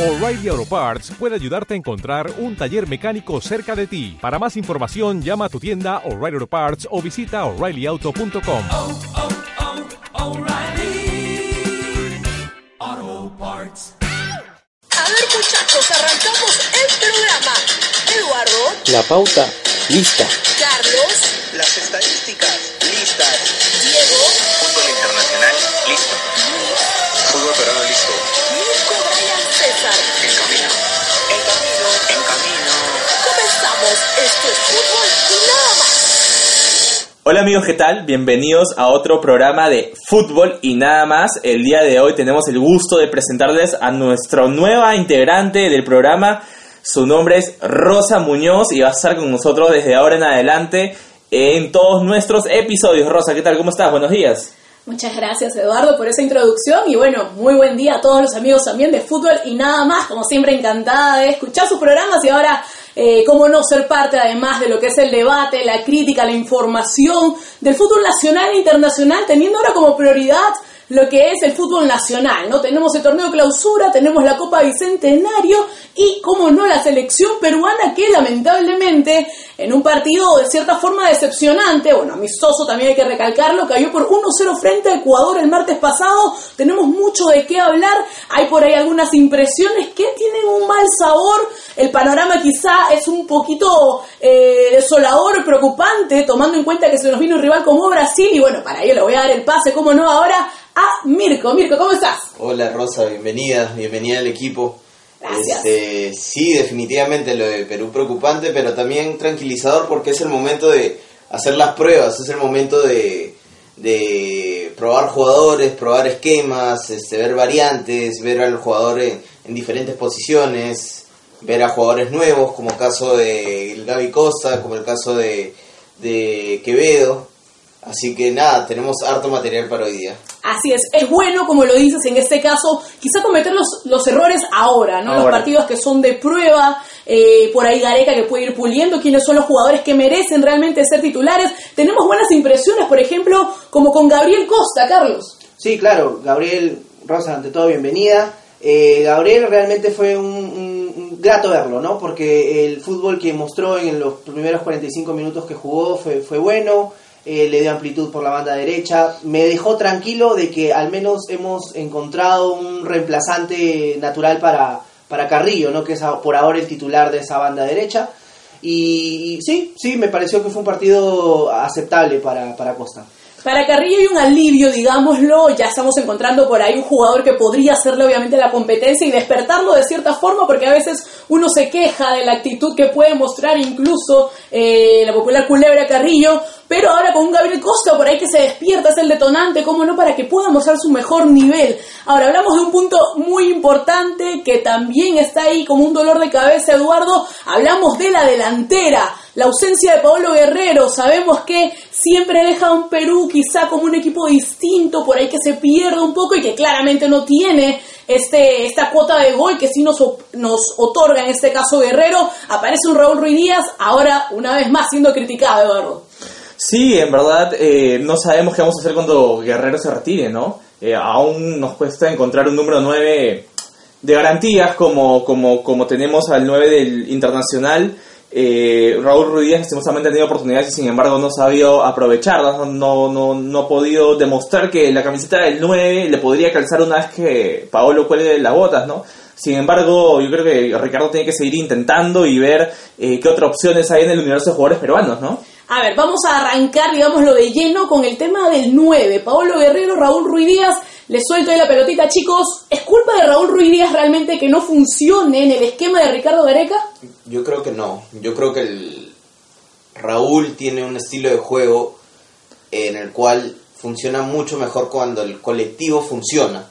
O'Reilly Auto Parts puede ayudarte a encontrar un taller mecánico cerca de ti. Para más información, llama a tu tienda O'Reilly Auto Parts o visita oreillyauto.com. oh, oh, O'Reilly Auto Parts. A ver muchachos, arrancamos el programa. Eduardo, La pauta lista. Carlos, Las estadísticas listas. Diego, Fútbol internacional listo. Fútbol peruano listo. César. En camino. En camino. En camino. Comenzamos. Esto es fútbol y nada más. Hola amigos, ¿qué tal? Bienvenidos a otro programa de fútbol y nada más. El día de hoy tenemos el gusto de presentarles a nuestra nueva integrante del programa. Su nombre es Rosa Muñoz y va a estar con nosotros desde ahora en adelante en todos nuestros episodios. Rosa, ¿qué tal? ¿Cómo estás? Buenos días. Muchas gracias Eduardo por esa introducción y bueno, muy buen día a todos los amigos también de fútbol y nada más, como siempre encantada de escuchar sus programas y ahora, eh, cómo no ser parte además de lo que es el debate, la crítica, la información del fútbol nacional e internacional, teniendo ahora como prioridad lo que es el fútbol nacional, ¿no? Tenemos el torneo clausura, tenemos la Copa Bicentenario y, como no, la selección peruana que lamentablemente en un partido de cierta forma decepcionante, bueno, amistoso también hay que recalcarlo, cayó por 1-0 frente a Ecuador el martes pasado, tenemos mucho de qué hablar, hay por ahí algunas impresiones que tienen un mal sabor, el panorama quizá es un poquito eh, desolador, preocupante, tomando en cuenta que se nos vino un rival como Brasil y bueno, para ello le voy a dar el pase, como no, ahora a Mirko. Mirko, ¿cómo estás? Hola Rosa, bienvenida, bienvenida al equipo. Gracias. Este, sí, definitivamente lo de Perú preocupante, pero también tranquilizador porque es el momento de hacer las pruebas, es el momento de, de probar jugadores, probar esquemas, este, ver variantes, ver al jugador en, en diferentes posiciones, ver a jugadores nuevos, como el caso de Gaby Costa, como el caso de, de Quevedo. Así que nada, tenemos harto material para hoy día. Así es, es bueno, como lo dices, en este caso, quizá cometer los, los errores ahora, ¿no? Los partidos que son de prueba, eh, por ahí Gareca que puede ir puliendo quiénes son los jugadores que merecen realmente ser titulares. Tenemos buenas impresiones, por ejemplo, como con Gabriel Costa, Carlos. Sí, claro, Gabriel Rosa, ante todo, bienvenida. Eh, Gabriel realmente fue un, un- un grato verlo, ¿no? Porque el fútbol que mostró en los primeros 45 minutos que jugó fue, fue bueno, eh, le dio amplitud por la banda derecha, me dejó tranquilo de que al menos hemos encontrado un reemplazante natural para, para Carrillo, ¿no? Que es por ahora el titular de esa banda derecha. Y, y sí, sí, me pareció que fue un partido aceptable para, para Costa. Para Carrillo hay un alivio, digámoslo, ya estamos encontrando por ahí un jugador que podría hacerle obviamente la competencia y despertarlo de cierta forma, porque a veces uno se queja de la actitud que puede mostrar incluso eh, la popular culebra Carrillo, pero ahora con un Gabriel Costa por ahí que se despierta, es el detonante, cómo no, para que pueda mostrar su mejor nivel. Ahora hablamos de un punto muy importante que también está ahí como un dolor de cabeza, Eduardo, hablamos de la delantera. La ausencia de Paolo Guerrero, sabemos que siempre deja a un Perú quizá como un equipo distinto, por ahí que se pierde un poco y que claramente no tiene este, esta cuota de gol que sí nos, nos otorga en este caso Guerrero. Aparece un Raúl Ruiz Díaz, ahora una vez más siendo criticado, Eduardo. Sí, en verdad eh, no sabemos qué vamos a hacer cuando Guerrero se retire, ¿no? Eh, aún nos cuesta encontrar un número 9 de garantías como, como, como tenemos al 9 del Internacional. Eh, Raúl Ruiz lastimosamente ha tenido oportunidades y sin embargo no ha sabido aprovecharlas, no, no, no, ha podido demostrar que la camiseta del 9 le podría calzar una vez que Paolo cuelgue las botas, ¿no? Sin embargo, yo creo que Ricardo tiene que seguir intentando y ver eh, qué otras opciones hay en el universo de jugadores peruanos, ¿no? A ver, vamos a arrancar, digámoslo de lleno con el tema del 9. Paolo Guerrero, Raúl Ruiz Díaz. Les suelto ahí la pelotita, chicos. ¿Es culpa de Raúl Ruiz Díaz realmente que no funcione en el esquema de Ricardo Gareca? Yo creo que no. Yo creo que el Raúl tiene un estilo de juego en el cual funciona mucho mejor cuando el colectivo funciona.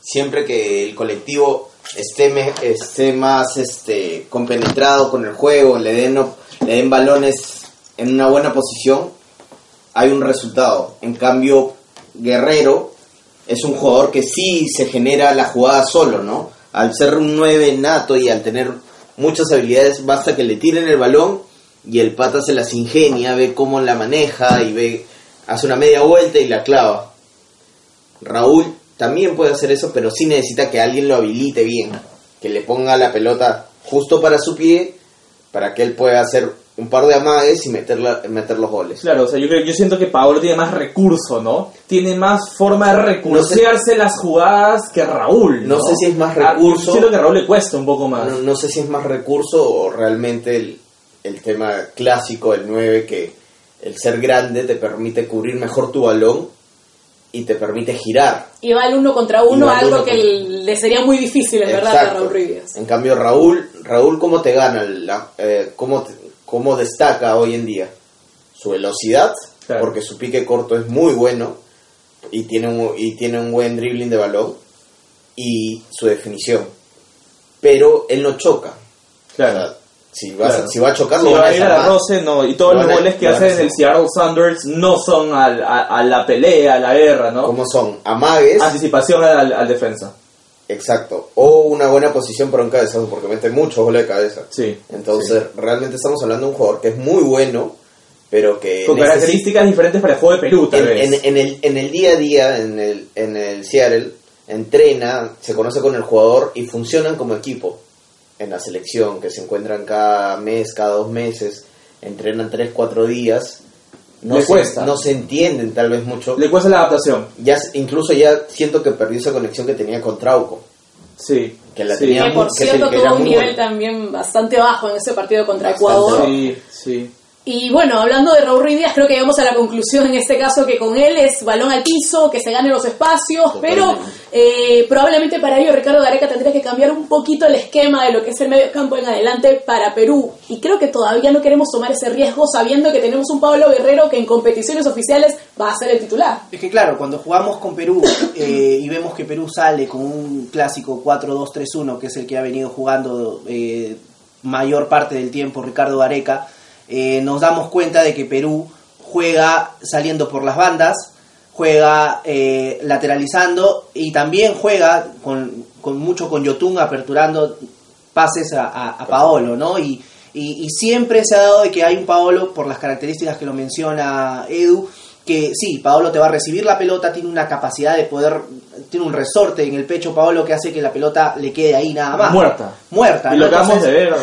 Siempre que el colectivo esté, me- esté más este, compenetrado con el juego, le den, le den balones en una buena posición, hay un resultado. En cambio, Guerrero es un jugador que sí se genera la jugada solo, ¿no? Al ser un 9 nato y al tener muchas habilidades, basta que le tiren el balón y el pata se las ingenia, ve cómo la maneja y ve, hace una media vuelta y la clava. Raúl también puede hacer eso, pero sí necesita que alguien lo habilite bien, que le ponga la pelota justo para su pie, para que él pueda hacer un par de amagues y meterla, meter los goles. Claro, o sea, yo, creo, yo siento que Paolo tiene más recurso, ¿no? Tiene más forma de recursearse las jugadas que Raúl. No sé si es más Ah, recurso. yo siento que a Raúl le cuesta un poco más. No, no sé si es más recurso o realmente el, el tema clásico del 9 que el ser grande te permite cubrir mejor tu balón y te permite girar. Y va el uno contra uno, algo uno que contra- le sería muy difícil, en verdad, a. Raúl Ruiz. En cambio, Raúl, Raúl ¿cómo te gana? La, eh, ¿cómo, te- cómo destaca hoy en día? Su velocidad, Claro. porque su pique corto es muy bueno y tiene un, y tiene un buen dribbling de balón y su definición. Pero él no choca. Claro. O sea, si, vas Claro. si va a chocar, Si va a ir a roce, no. Y todos Lo los goles que hace el. Seattle Sounders no son al- a, a la pelea, a la guerra, ¿no? ¿Cómo son? Amagues, Anticipación al, al defensa. Exacto. O una buena posición para un cabezazo, porque mete muchos goles de cabeza. Sí. Entonces, realmente estamos hablando de un jugador que es muy bueno, pero que Con características diferentes para el juego de Perú, tal en, vez. en- en el, en el día a día, en el, en el Seattle, entrena, se conoce con el jugador y funcionan como equipo en la selección, que se encuentran cada mes, cada dos meses, entrenan tres, cuatro días. No Le se, cuesta. no se entienden tal vez mucho. Le cuesta la adaptación. Ya, incluso ya siento que perdió esa conexión que tenía con Trauco. Sí. Que la Sí. tenía Que por cierto que era tuvo un nivel bueno. también bastante bajo en ese partido contra Bastante Ecuador. bajo. Sí, sí. Y bueno, hablando de Raúl Ruiz Díaz, creo que llegamos a la conclusión en este caso que con él es balón al piso, que se gane los espacios, pero eh, probablemente para ello Ricardo Gareca tendría que cambiar un poquito el esquema de lo que es el medio campo en adelante para Perú. Y creo que todavía no queremos tomar ese riesgo sabiendo que tenemos un Pablo Guerrero que en competiciones oficiales va a ser el titular. Es que claro, cuando jugamos con Perú eh, y vemos que Perú sale con un clásico 4-2-3-1, que es el que ha venido jugando eh, mayor parte del tiempo Ricardo Gareca, eh, nos damos cuenta de que Perú juega saliendo por las bandas, juega eh, lateralizando y también juega con, con mucho con Yotun aperturando pases a, a- Paolo, ¿no? Y, y, y siempre se ha dado de que hay un Paolo, por las características que lo menciona Edu, que sí, Paolo te va a recibir la pelota, tiene una capacidad de poder, tiene un resorte en el pecho Paolo que hace que la pelota le quede ahí nada más. Muerta. Muerta. Y ¿no? lo acabamos de ver.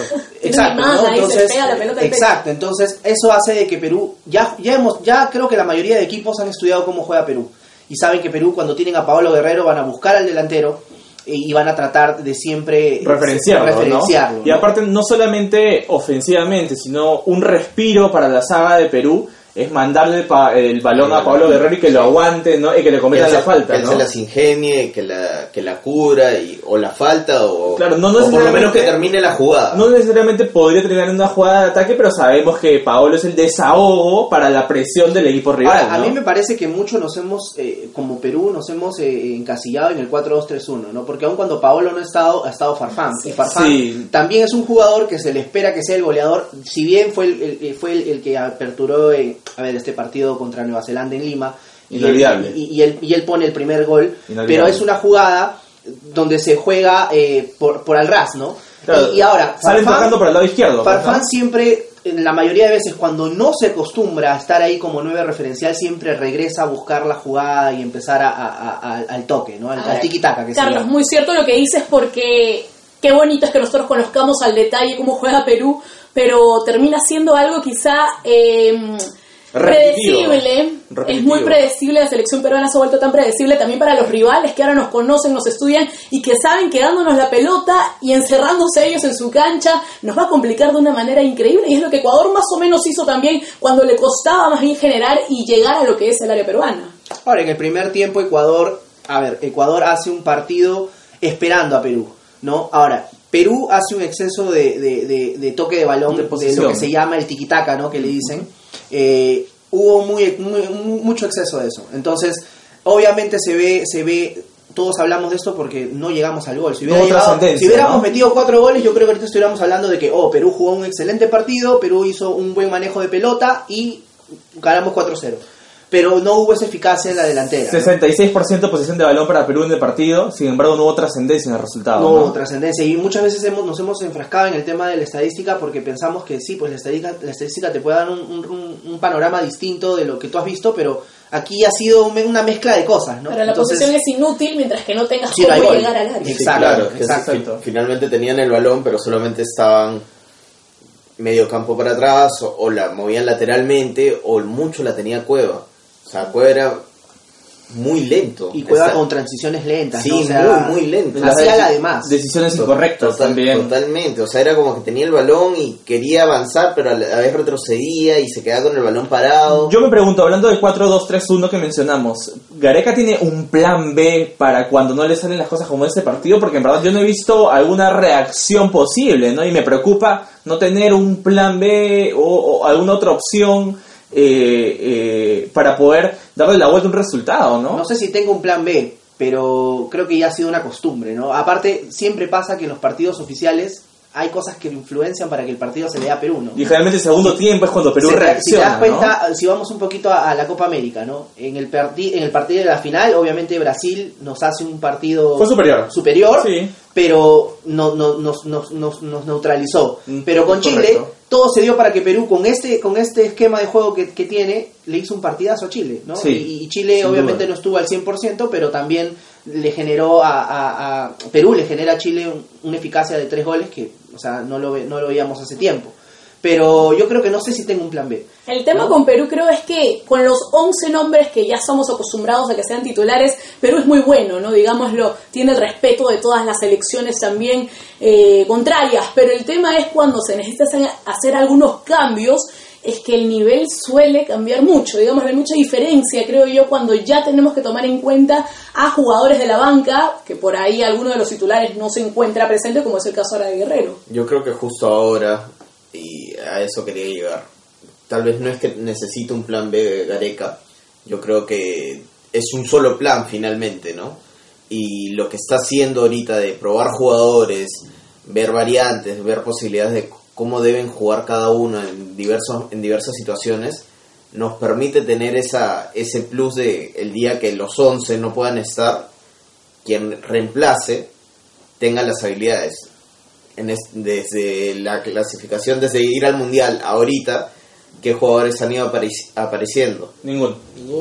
Exacto, ¿no? entonces, pega la pelota al exacto, entonces eso hace de que Perú, ya, ya hemos, ya creo que la mayoría de equipos han estudiado cómo juega Perú y saben que Perú cuando tienen a Paolo Guerrero van a buscar al delantero y, van a tratar de siempre referenciarlo, ¿no? referenciarlo, Y aparte, no solamente ofensivamente, sino un respiro para la saga de Perú es mandarle pa- el balón a Pablo Guerrero y que lo aguante, ¿no? Y que le cometa la falta, que ¿no? se las ingenie, que la, que la cubra, y, o la falta, o, Claro, no o por lo menos que termine la jugada. No necesariamente podría terminar en una jugada de ataque, pero sabemos que Paolo es el desahogo para la presión del equipo rival. Ahora, a mí me parece que mucho nos hemos, eh, como Perú, nos hemos eh, encasillado en el 4-2-3-1, ¿no? Porque aun cuando Paolo no ha estado, ha estado Farfán. Y Farfán Sí. también es un jugador que se le espera que sea el goleador, si bien fue el, el- fue el, el que aperturó en, a ver, este partido contra Nueva Zelanda en Lima. Y él, Inolvidable. y, y él, y él pone el primer gol, Inolvidable. pero es una jugada donde se juega eh, por, por al ras, ¿no? Claro, y, y ahora, Sale Farfán- tocando por el lado izquierdo. Farfán ¿no? siempre, en la mayoría de veces, cuando no se acostumbra a estar ahí como nueve referencial, siempre regresa a buscar la jugada y empezar a- a- a- al- toque, ¿no? Al, al tiki-taka Carlos, muy cierto lo que dices porque qué bonito es que nosotros conozcamos al detalle cómo juega Perú, pero termina siendo algo quizá eh, Predecible. Es muy predecible, la selección peruana se ha vuelto tan predecible también para los rivales que ahora nos conocen, nos estudian y que saben que dándonos la pelota y encerrándose ellos en su cancha nos va a complicar de una manera increíble y es lo que Ecuador más o menos hizo también cuando le costaba más bien generar y llegar a lo que es el área peruana. Ahora, en el primer tiempo, Ecuador, a ver, Ecuador hace un partido esperando a Perú, ¿no? Ahora, Perú hace un exceso de, de- de- de toque de balón, De lo que se llama el tiki-taka, ¿no? Que le dicen. Eh, hubo muy, muy- mu- mucho exceso de eso. Entonces, obviamente se ve, se ve, todos hablamos de esto porque no llegamos al gol. Si, hubiera llegado- hubiéramos ¿no? metido cuatro goles, yo creo que ahorita estuviéramos hablando de que, oh, Perú jugó un excelente partido, Perú hizo un buen manejo de pelota y ganamos 4-0. Pero no hubo esa eficacia en la delantera. ¿no? 66% posesión de balón para Perú en el partido, sin embargo no hubo trascendencia en el resultado. no ¿no? hubo trascendencia y muchas veces hemos, nos hemos enfrascado en el tema de la estadística porque pensamos que sí, pues la estadística, la estadística te puede dar un, un- un panorama distinto de lo que tú has visto, pero Aquí ha sido un- una mezcla de cosas, ¿no? Pero la Entonces, posesión es inútil mientras que no tengas Sí, cómo llegar al área. Exacto, claro, exacto. fi- finalmente tenían el balón, pero solamente estaban medio campo para atrás, o, o la movían lateralmente, o mucho la tenía Cueva. O sea, Cueva era muy lento. Y juega Está- con transiciones lentas, Sí, ¿no? O sea, muy, muy lento. Hacía la. Decisiones incorrectas Total- también. Totalmente, o sea, era como que tenía el balón y quería avanzar, pero a la vez retrocedía y se quedaba con el balón parado. Yo me pregunto, hablando del 4-2-3-1 que mencionamos, ¿Gareca tiene un plan B para cuando no le salen las cosas como este partido? Porque en verdad yo no he visto alguna reacción posible, ¿no? Y me preocupa no tener un plan B o, o alguna otra opción eh, eh, para poder darle la vuelta a un resultado, ¿no? No sé si tengo un plan B, pero creo que ya ha sido una costumbre, ¿no? Aparte, siempre pasa que en los partidos oficiales hay cosas que influencian para que el partido se le dé a Perú, ¿no? Y generalmente el segundo tiempo es cuando Perú reacciona, Si te das ¿no? cuenta, si vamos un poquito a, a la Copa América, ¿no? En el, parti- en el partido de la final, obviamente Brasil nos hace un partido Fue superior. superior, Sí. pero no, no- nos, nos- nos- nos neutralizó. Mm, Pero con Chile, correcto. todo se dio para que Perú, con este, con este esquema de juego que, que tiene, le hizo un partidazo a Chile, ¿no? Sí, y, y Chile obviamente duda. no estuvo al 100%, pero también le generó a, a- a- Perú, le genera a Chile un- una eficacia de tres goles que, o sea, no lo, ve- no lo veíamos hace tiempo. Pero yo creo que no sé si tengo un plan B. El tema ¿no? con Perú creo es que con los 11 nombres que ya somos acostumbrados a que sean titulares, Perú es muy bueno, ¿no? Digámoslo, tiene el respeto de todas las selecciones también eh, contrarias, pero el tema es cuando se necesita hacer algunos cambios, es que el nivel suele cambiar mucho, digamos, hay mucha diferencia, creo yo, cuando ya tenemos que tomar en cuenta a jugadores de la banca, que por ahí alguno de los titulares no se encuentra presente, como es el caso ahora de Guerrero. Yo creo que justo ahora, y a eso quería llegar, tal vez no es que necesite un plan B Gareca, yo creo que es un solo plan finalmente, ¿no? Y lo que está haciendo ahorita de probar jugadores, ver variantes, ver posibilidades de cómo deben jugar cada uno en, diversos, en diversas situaciones, nos permite tener esa, ese plus de el día que los 11 no puedan estar, quien reemplace tenga las habilidades. En es- desde la clasificación, desde ir al mundial ahorita, ¿qué jugadores han ido apareci- apareciendo? Ninguno.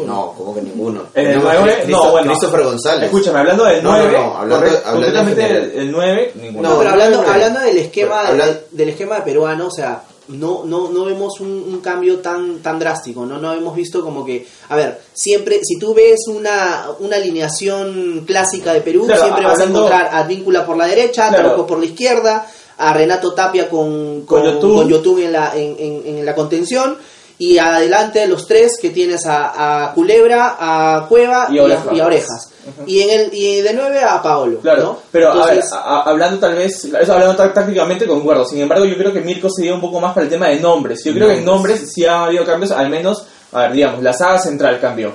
No, como que ninguno. En el Tenemos 9, Cristo- no, bueno. Christopher González. Escúchame, hablando del No, no, 9, no, hablando- correcto, hablando en concretamente general. el 9, ninguno. No, pero no, hablando, no, no. hablando del esquema Pero hablan- del esquema peruano, o sea, no, no, no vemos un, un cambio tan, tan drástico, ¿no? No hemos visto como que, a ver, siempre, si tú ves una, una alineación clásica de Perú, Claro, siempre vas a encontrar a Advíncula por la derecha, Claro. Trauco por la izquierda, a Renato Tapia con, Con con, Yotun. con Yotun en la, en, en- en la contención. Y adelante los tres que tienes a, a Culebra, a Cueva Y y, a a, Orejas. y a Orejas. Y en el y de nueve a Paolo. Claro, ¿no? pero a ver, hablando tal vez, eso hablando tá- tácticamente concuerdo, sin embargo yo creo que Mirko se dio un poco más para el tema de nombres, yo creo que en nombres sí ha habido cambios, al menos, a ver, digamos, la saga central cambió,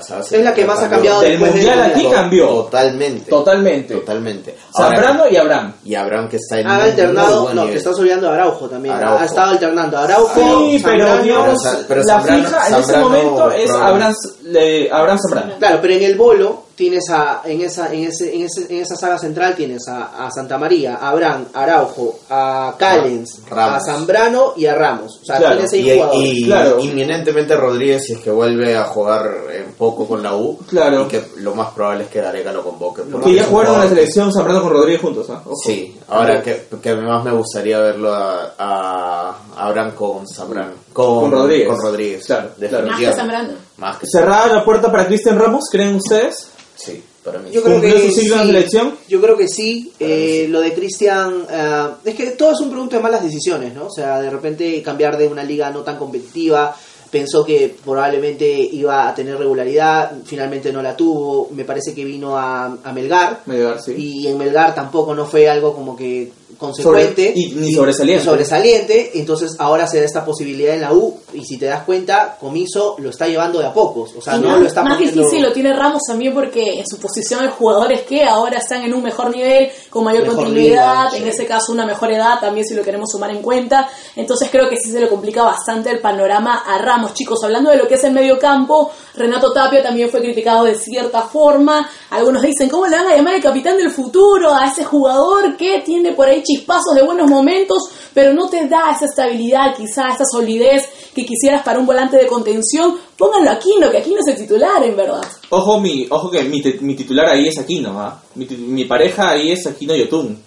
Sabes, Es la que más ha cambiado del después del mundial aquí cambió, Totalmente. totalmente, Totalmente. Zambrano y Abraham. y Abraham que está en Han muy alternado, buen no, nivel. te estás olvidando de Araujo también. Araujo. Ha estado alternando Araujo. Sí, pero Zambrano. digamos, Pero- pero la Zambrano- fija en ese Zambrano momento es. Abraham, le- Abraham Zambrano. Claro, pero en el bolo tienes a, en esa, en ese, en ese, en esa saga central tienes a, a Santa María, a Abraham, Araujo, a Callens, Ramos. a Zambrano y a Ramos. O sea, Claro, tienes seis Y, jugadores. y Claro. inminentemente Rodríguez, si es que vuelve a jugar un poco con la U, Claro. y que lo más probable es que Gareca lo convoque. porque Que ya jugaron en la selección Zambrano con Rodríguez juntos, ¿ah? Ojo. Sí, ahora que, que además me gustaría verlo a, a Abraham con Zambrano. Con, Con Rodríguez. Con Rodríguez. Claro, claro. Más que. Zambrano. Más que ¿Cerrada la puerta para Cristian Ramos, creen ustedes? Sí, para mí. Yo creo ¿Cumplió que sí. selección? Yo creo que sí. Eh, lo de Cristian, eh, es que todo es un producto de malas decisiones, ¿no? O sea, de repente cambiar de una liga no tan competitiva, pensó que probablemente iba a tener regularidad, finalmente no la tuvo. Me parece que vino a, a Melgar Melgar, sí. y en Melgar tampoco no fue algo como que consecuente Sobre- y ni sobresaliente. entonces ahora se da esta posibilidad en la U y si te das cuenta Comiso lo está llevando de a pocos o sea Y no más, lo está más poniendo difícil lo tiene Ramos también porque en su posición hay jugadores que ahora están en un mejor nivel, con mayor Mejor continuidad, liga, en sí. ese caso una mejor edad también si lo queremos sumar en cuenta. Entonces creo que sí se le complica bastante el panorama a Ramos. Chicos, hablando de lo que es el medio campo, Renato Tapia también fue criticado de cierta forma. Algunos dicen, ¿cómo le van a llamar el capitán del futuro a ese jugador que tiene por ahí chispazos de buenos momentos, pero no te da esa estabilidad, quizá esa solidez que quisieras para un volante de contención. Pónganlo a Aquino, que Aquino es el titular, en verdad. Ojo, mi, ojo que mi, mi titular ahí es Aquino, ¿ah? Mi, pareja ahí es Aquino Yotun.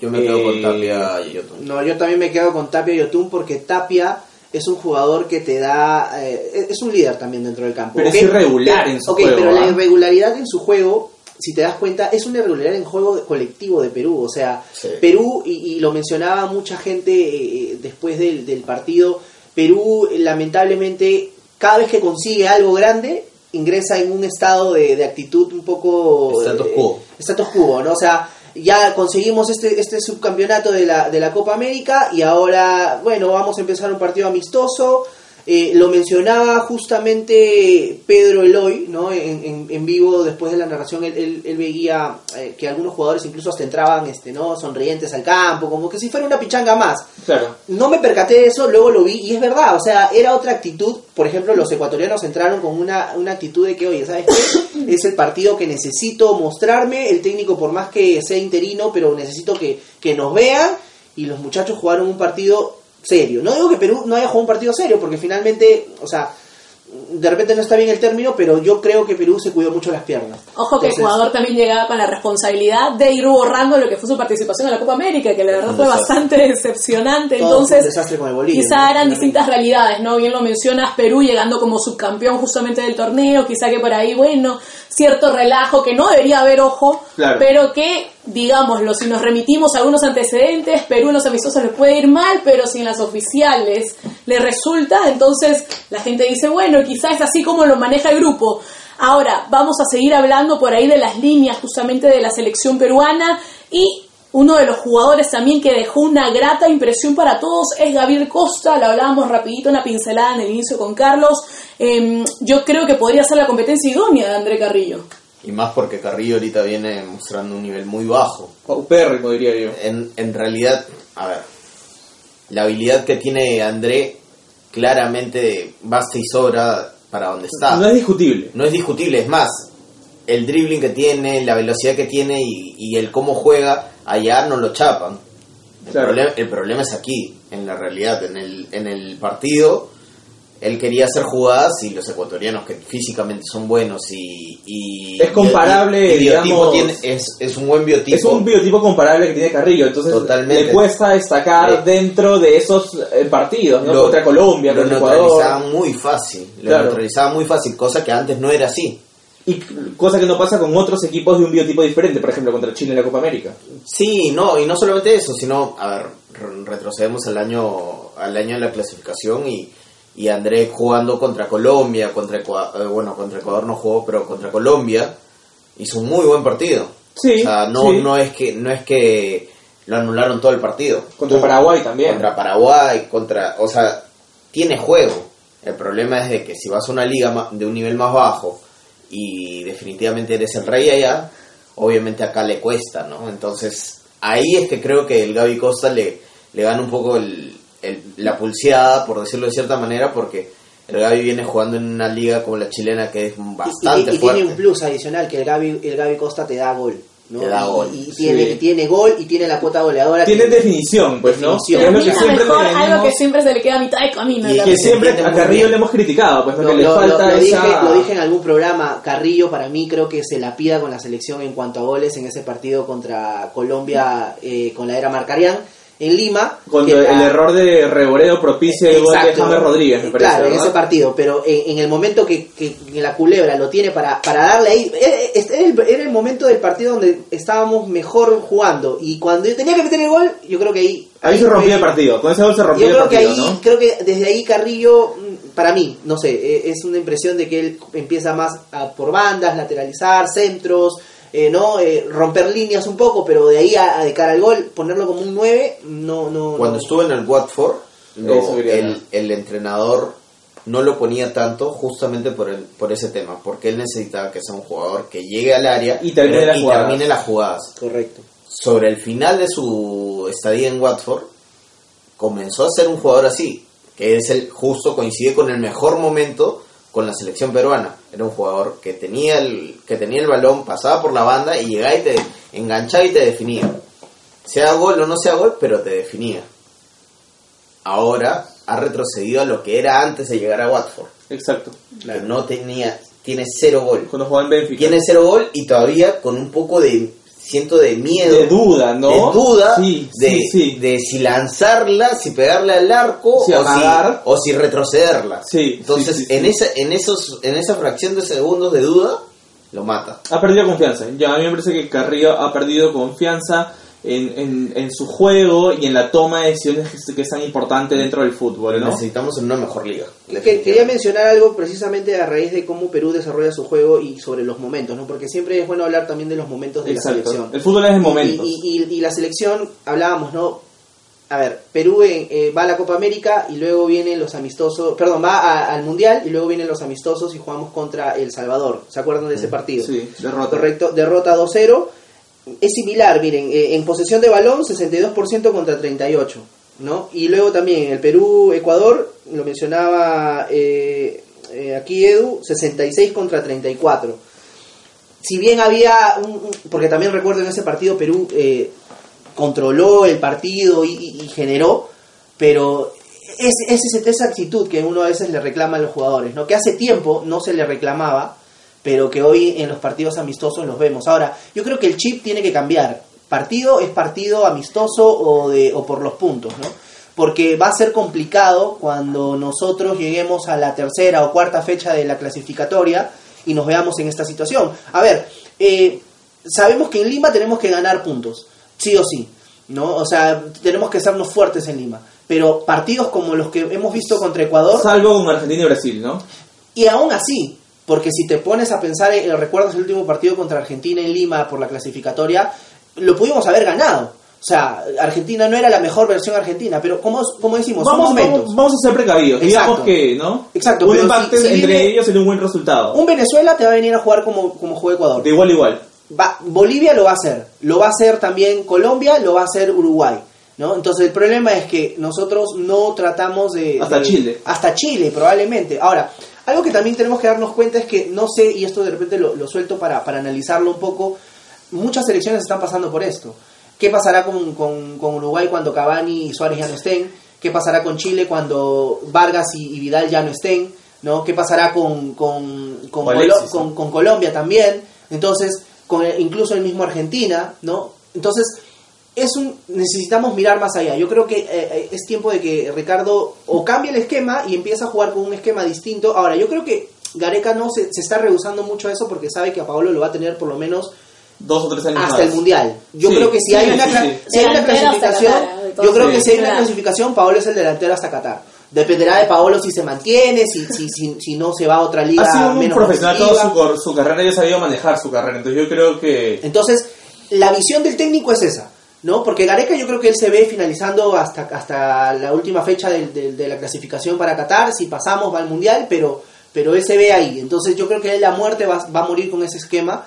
Yo me quedo Eh, con Tapia y Yotun. No, yo también me quedo con Tapia y Yotun porque Tapia es un jugador que te da... eh, es un líder también dentro del campo. Pero es irregular en su juego, pero la ¿ah? irregularidad en su juego, si te das cuenta, es una irregularidad en juego colectivo de Perú. O sea, Sí. Perú, y, y lo mencionaba mucha gente eh, después del, del partido, Perú eh, lamentablemente cada vez que consigue algo grande ingresa en un estado de, de actitud un poco... Status eh, quo. status quo, ¿no? O sea, ya conseguimos este, este subcampeonato de la, de la Copa América y ahora, bueno, vamos a empezar un partido amistoso. Eh, lo mencionaba justamente Pedro Eloy, ¿no? En, en- en vivo, después de la narración, él, él- él veía eh, que algunos jugadores incluso hasta entraban este, ¿no? sonrientes al campo, como que si fuera una pichanga más. Claro. No me percaté de eso, luego lo vi y es verdad, o sea, era otra actitud. Por ejemplo, los ecuatorianos entraron con una, una actitud de que, oye, ¿sabes qué? Es el partido que necesito mostrarme, el técnico por más que sea interino, pero necesito que, que nos vean y los muchachos jugaron un partido serio. No digo que Perú no haya jugado un partido serio, porque finalmente, o sea, de repente no está bien el término, pero yo creo que Perú se cuidó mucho las piernas. Ojo que Entonces, el jugador también llegaba con la responsabilidad de ir borrando lo que fue su participación en la Copa América, que la verdad fue desastre. bastante decepcionante. Todo Entonces, desastre con el Bolivia, quizá ¿no? eran distintas realidades, ¿no? Bien lo mencionas, Perú llegando como subcampeón justamente del torneo, quizá que por ahí, bueno, cierto relajo que no debería haber, ojo, Claro. pero que, digámoslo, si nos remitimos a algunos antecedentes, Perú en los amistosos le puede ir mal, pero si en las oficiales le resulta, entonces la gente dice, bueno, quizá es así como lo maneja el grupo. Ahora, vamos a seguir hablando por ahí de las líneas justamente de la selección peruana y uno de los jugadores también que dejó una grata impresión para todos es Gabriel Costa, lo hablábamos rapidito, una pincelada en el inicio con Carlos. Em, yo creo que podría ser la competencia idónea de André Carrillo. Y más porque Carrillo ahorita viene mostrando un nivel muy bajo. Paupérrimo, diría yo. En, en realidad, a ver, la habilidad que tiene André claramente basta y sobra para donde está. No es discutible. No es discutible, es más, el dribbling que tiene, la velocidad que tiene y, y el cómo juega, allá no lo chapan. El, Claro. el problema es aquí, en la realidad, en el, en el partido. Él quería hacer jugadas y los ecuatorianos que físicamente son buenos y... y Es comparable, y biotipo digamos- tiene- es, es un buen biotipo. Es un biotipo comparable que tiene Carrillo, entonces Totalmente. le cuesta destacar Eh, dentro de esos eh, partidos, ¿no? Lo- contra Colombia, lo contra neutralizaba Ecuador. muy fácil, lo Claro. neutralizaba muy fácil, cosa que antes no era así. Y cosa que no pasa con otros equipos de un biotipo diferente, por ejemplo, contra Chile en la Copa América. Sí, no, y no solamente eso, sino, a ver, re- retrocedemos al año, al año de la clasificación y, y Andrés jugando contra Colombia, contra Ecuador, bueno, contra Ecuador no jugó, pero contra Colombia hizo un muy buen partido. Sí, o sea, no, sí. no es que, no es que lo anularon todo el partido. Contra Paraguay también. Contra Paraguay, contra, o sea, tiene juego. El problema es de que si vas a una liga ma- de un nivel más bajo y definitivamente eres el rey allá, obviamente acá le cuesta, ¿no? Entonces, ahí es que creo que el Gaby Costa le, le gana un poco el, el- la pulseada, por decirlo de cierta manera, porque el Gaby viene jugando en una liga como la chilena que es bastante y, y fuerte. tiene un plus adicional que el Gaby, el Gaby Costa te da gol. ¿no? Te da Y- gol, Y, tiene, y tiene gol y tiene la cuota goleadora. Tiene que- definición, pues, ¿no? Definición. Es lo que mejor le algo que siempre se le queda a mitad de camino. Y que siempre a Carrillo le hemos criticado, pues, ¿no? Le lo- falta lo- lo dije, lo dije en algún programa, Carrillo para mí creo que se la pida con la selección en cuanto a goles en ese partido contra Colombia eh, con la era Marcarián en Lima. Cuando que el la- error de Reboreo propicia el gol de. James Rodríguez, me parece. Claro, en ese partido, pero en, en el momento que, que, que la culebra lo tiene para, para darle ahí, era, era el, era el momento del partido donde estábamos mejor jugando y cuando tenía que meter el gol, yo creo que ahí... Ahí se rompió el partido, con ese gol se rompió Yo el creo que partido, ahí, ¿no? creo que desde ahí Carrillo, mm, para mí, no sé, eh, es una impresión de que él empieza más a, por bandas, lateralizar, centros, eh, no Eh, romper líneas un poco, pero de ahí a, a de cara al gol, ponerlo como un 9, no, no. Cuando no. estuvo en el Watford, lo- quería el, entrenador no lo ponía tanto justamente por el, por ese tema, porque él necesitaba que sea un jugador que llegue al área Y termine pero- las jugadas. termine las jugadas. Correcto. Sobre el final de su estadía en Watford, comenzó a ser un jugador así, que es el justo coincide con el mejor momento con la selección peruana. Era un jugador que tenía el que tenía el balón, pasaba por la banda y llegaba y te enganchaba y te definía. sea gol o no sea gol, pero te definía. Ahora ha retrocedido a lo que era antes de llegar a Watford. Exacto. Que no tenía, tiene cero gol. Cuando jugaba en Benfica. Tiene cero gol y todavía con un poco de, siento de miedo. De duda, ¿no? De duda Sí, de, sí, sí. de si lanzarla, si pegarle al arco Si o, si, o si retrocederla. Sí, Entonces, en. Esa, en, esos, en esa fracción de segundos de duda, lo mata. Ha perdido confianza. Ya, a mí me parece que Carrillo ha perdido confianza en, en, en su juego y en la toma de decisiones que, es- que es tan importante dentro del fútbol, ¿no? Necesitamos en una mejor liga. Que- quería mencionar algo precisamente a raíz de cómo Perú desarrolla su juego y sobre los momentos, ¿no? Porque siempre es bueno hablar también de los momentos de la selección. El fútbol es de momentos. Y, y- y la selección, hablábamos, ¿no? A ver, Perú en- eh, va a la Copa América y luego vienen los amistosos, perdón, va a- al Mundial y luego vienen los amistosos y jugamos contra El Salvador. ¿Se acuerdan de ese partido? Sí, derrota. Correcto, derrota 2-0. Es similar, miren, eh, en posesión de balón 62% contra 38, ¿no? Y luego también el Perú-Ecuador, lo mencionaba eh, eh, aquí Edu, 66 contra 34. Si bien había, un, porque también recuerdo en ese partido Perú eh, controló el partido y, y- generó, pero es, es esa actitud que uno a veces le reclama a los jugadores, ¿no? Que hace tiempo no se le reclamaba, pero que hoy en los partidos amistosos los vemos. Ahora, yo creo que el chip tiene que cambiar. Partido es partido amistoso o, de, o por los puntos, ¿no? Porque va a ser complicado cuando nosotros lleguemos a la tercera o cuarta fecha de la clasificatoria y nos veamos en esta situación. A ver, eh, sabemos que en Lima tenemos que ganar puntos, sí o sí, ¿no? O sea, tenemos que sernos fuertes en Lima. Pero partidos como los que hemos visto contra Ecuador, Salvo con Argentina y Brasil, ¿no? y aún así, porque si te pones a pensar, en, recuerdas el último partido contra Argentina en Lima por la clasificatoria, lo pudimos haber ganado. O sea, Argentina no era la mejor versión argentina, pero como, como decimos, son Vamos, momentos. vamos, vamos a ser precavidos. Exacto. Digamos que, ¿no? Exacto, Un empate si- si entre viene- ellos sería un buen resultado. Un Venezuela te va a venir a jugar como, como jugó Ecuador. De igual a igual. Va- Bolivia lo va a hacer, lo va a hacer también Colombia, lo va a hacer Uruguay. ¿no? Entonces el problema es que nosotros no tratamos de... Hasta de- Chile. Hasta Chile, probablemente. Ahora, algo que también tenemos que darnos cuenta es que, no sé, y esto de repente lo, lo suelto para, para analizarlo un poco, muchas selecciones están pasando por esto. ¿Qué pasará con, con- con Uruguay cuando Cavani y Suárez ya no estén? ¿Qué pasará con Chile cuando Vargas y, y Vidal ya no estén? ¿no? ¿Qué pasará con, con, con, Colo- con- ¿no? con Colombia también? Entonces, con incluso el mismo Argentina, ¿no? Entonces, es un necesitamos mirar más allá. Yo creo que eh, eh, es tiempo de que Ricardo o cambie el esquema y empiece a jugar con un esquema distinto. Ahora, yo creo que Gareca no se, se está rehusando mucho a eso porque sabe que a Paolo lo va a tener por lo menos Dos o tres años hasta más. el mundial. Yo Sí, creo que si sí, hay una, sí, cla- sí. si hay una Delantero hasta clasificación, Qatar, yo creo que si hay una claro. clasificación, Paolo es el delantero hasta Qatar. Dependerá de Paolo si se mantiene, si, si, si, si no se va a otra liga Ha sido un menos profesional toda su, su carrera y ha sabido manejar su carrera. Entonces yo creo que... Entonces, la visión del técnico es esa, ¿no? Porque Gareca yo creo que él se ve finalizando hasta, hasta la última fecha del- del- de, la clasificación para Qatar, si pasamos va al Mundial, pero, pero él se ve ahí. Entonces yo creo que él la muerte va, va a morir con ese esquema.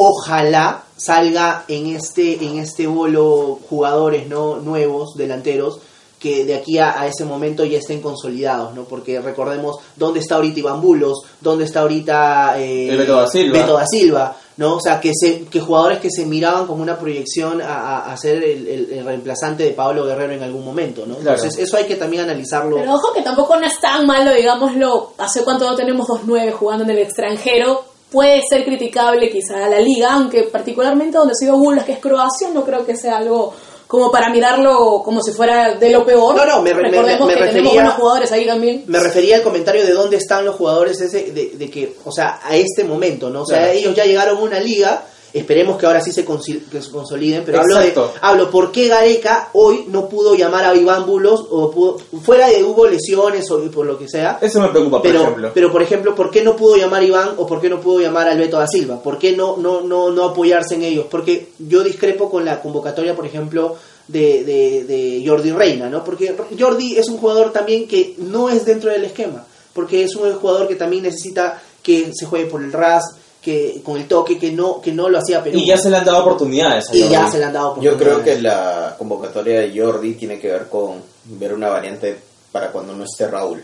Ojalá salga en este, en este bolo jugadores ¿no? nuevos, delanteros, que de aquí a, a ese momento ya estén consolidados, ¿no? Porque recordemos dónde está ahorita Iván Bulos, dónde está ahorita eh, El Beto da Silva. Beto da Silva, ¿no? O sea, que, se, que jugadores que se miraban como una proyección a, a- a ser el, el- el reemplazante de Pablo Guerrero en algún momento, ¿no? Claro. Entonces, eso hay que también analizarlo. Pero ojo que tampoco no es tan malo, digámoslo. Hace cuánto no tenemos dos nueve jugando en el extranjero. Puede ser criticable quizá la liga, aunque particularmente donde se dio Bulas, que es Croacia, no creo que sea algo como para mirarlo como si fuera de lo peor. No, no, me me- Recordemos me que tenemos refería- buenos jugadores ahí también. Me refería al comentario de dónde están los jugadores ese de, de que, o sea, a este momento, ¿no? O sea, Claro. ellos ya llegaron a una liga, esperemos que ahora sí se, que se consoliden, pero hablo de, hablo por qué Gareca hoy no pudo llamar a Iván Bulos o pudo, fuera de hubo lesiones o por lo que sea, Eso me preocupa, por pero, ejemplo. pero por ejemplo, ¿por qué no pudo llamar a Iván o por qué no pudo llamar al Beto da Silva? ¿Por qué no, no, no, no apoyarse en ellos? Porque yo discrepo con la convocatoria, por ejemplo, de, de, de Jordi Reina, ¿no? Porque Jordi es un jugador también que no es dentro del esquema, porque es un jugador que también necesita que se juegue por el ras, que con el toque, que no, que no lo hacía Perú. Y ya se le han dado oportunidades. a Y Jordi. ya se le han dado Yo creo oportunidades. que la convocatoria de Jordi tiene que ver con ver una variante para cuando no esté Raúl.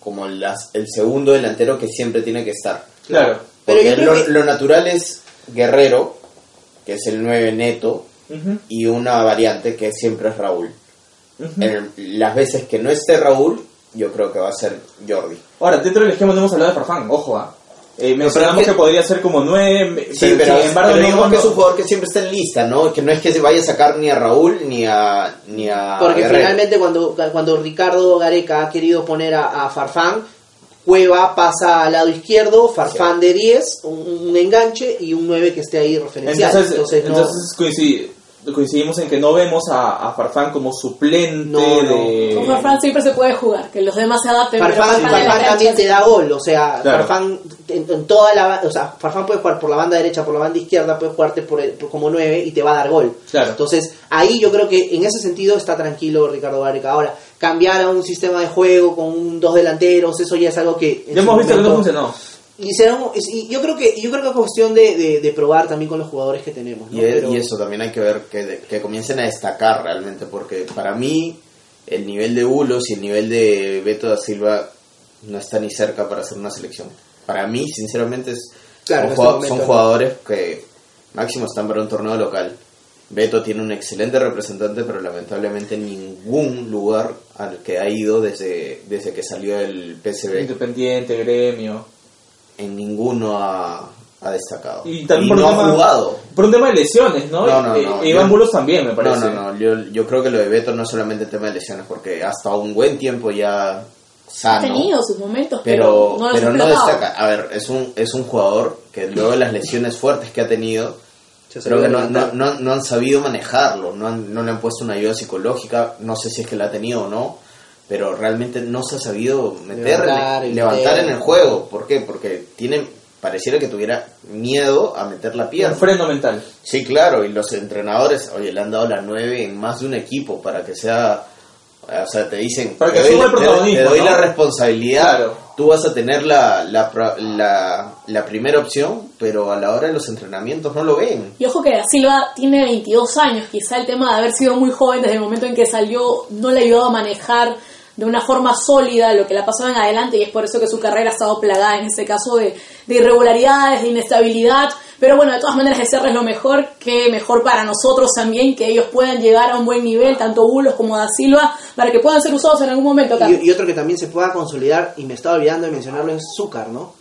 Como las, el segundo delantero que siempre tiene que estar. Claro. Pero Porque lo, que- lo natural es Guerrero, que es el 9 neto, y una variante que siempre es Raúl. En las veces que no esté Raúl, yo creo que va a ser Jordi. Ahora, dentro del esquema no hemos hablado de Farfán, ojo, ¿ah? Eh, mencionamos pero que, que- podría ser como nueve, Sí, pero, sin embargo, pero no- digamos no- que es un jugador que siempre está en lista, ¿no? Que no es que se vaya a sacar ni a Raúl ni a ni a Porque Guerrero. finalmente cuando, cuando Ricardo Gareca ha querido poner a, a Farfán, Cueva pasa al lado izquierdo, Farfán de 10, un, un enganche y un 9 que esté ahí referencial. Entonces, Entonces, no- entonces coincidi- coincidimos en que no vemos a, a Farfán como suplente No, no. de... Con Farfán siempre se puede jugar, que los demás se adapten. pero Farfán, también te da gol, o sea, Claro. Farfán en, en toda la, o sea, Farfán puede jugar por la banda derecha, por la banda izquierda, puede jugarte por, el- por- como 9 y te va a dar gol. Claro. Entonces, ahí yo creo que en ese sentido está tranquilo Ricardo Gareca. Ahora, cambiar a un sistema de juego con un, dos delanteros, eso ya es algo que Ya hemos visto que no funcionó. Y, será un- y yo creo que yo creo que es cuestión de, de- de probar también con los jugadores que tenemos. ¿no? Y, es- Pero- y eso también hay que ver que, que comiencen a destacar realmente, porque para mí el nivel de Bulos y el nivel de Beto da Silva no está ni cerca para hacer una selección. Para mí, sinceramente, es, Claro, son, en jugado- momento son no. jugadores que máximo están para un torneo local. Beto tiene un excelente representante, pero lamentablemente ningún lugar al que ha ido desde, desde que salió del PSV, Independiente, gremio. En ninguno ha, ha destacado. Y también por no tema- ha jugado. Por un tema de lesiones, ¿no? No, no, Eh, no, e Iván yo- Bulos también, me parece. No, no, no. Yo, yo creo que lo de Beto no es solamente tema de lesiones, porque hasta un buen tiempo ya Ha sano. tenido sus momentos, pero pero no pero ha no destaca. A ver, es un, es un jugador que luego de las lesiones fuertes que ha tenido, creo que no, no, no han sabido manejarlo, no, han- no le han puesto una ayuda psicológica, no sé si es que la ha tenido o no, pero realmente no se ha sabido meter, Levantar, levantar en el juego. ¿Por qué? Porque tiene, pareciera que tuviera miedo a meter la Un pierna. freno mental. Sí, claro, y los entrenadores, oye, le han dado la 9 en más de un equipo para que sea, o sea, te dicen, Para que te doy, el te te doy ¿no? la responsabilidad, Claro. Tú vas a tener la, la, la, la primera opción, pero a la hora de los entrenamientos no lo ven. Y ojo que Silva tiene 22 años, quizá el tema de haber sido muy joven desde el momento en que salió no le ayudó a manejar de una forma sólida lo que le ha pasado en adelante y es por eso que su carrera ha estado plagada en este caso de irregularidades, de inestabilidad. Pero bueno, de todas maneras desearles lo mejor, que mejor para nosotros también, que ellos puedan llegar a un buen nivel, tanto Bulos como Da Silva, para que puedan ser usados en algún momento. Y, y otro que también se pueda consolidar, y me estaba olvidando de mencionarlo, es Zúcar, ¿no?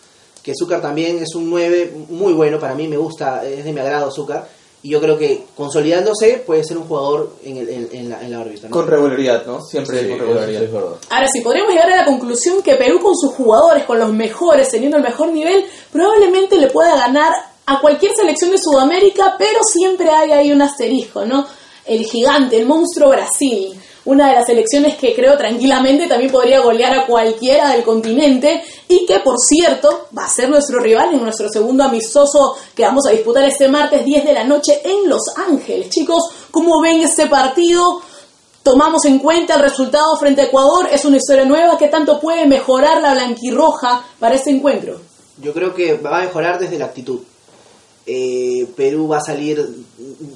Que Zúcar también es un 9 muy bueno, para mí me gusta, es de mi agrado Zúcar. Y yo creo que consolidándose puede ser un jugador en, el- en- en la, en la órbita. ¿no? Con regularidad, ¿no? Siempre con regularidad. es verdad. Ahora sí, podríamos llegar a la conclusión que Perú con sus jugadores, con los mejores, teniendo el mejor nivel, probablemente le pueda ganar a cualquier selección de Sudamérica, pero siempre hay ahí un asterisco, ¿no? El gigante, el monstruo Brasil, una de las selecciones que creo tranquilamente también podría golear a cualquiera del continente y que, por cierto, va a ser nuestro rival en nuestro segundo amistoso que vamos a disputar este martes 10 de la noche en Los Ángeles. Chicos, ¿cómo ven este partido? tomamos en cuenta el resultado frente a Ecuador, es una historia nueva que tanto puede mejorar la blanquirroja para este encuentro. Yo creo que va a mejorar desde la actitud. Eh, Perú va a salir,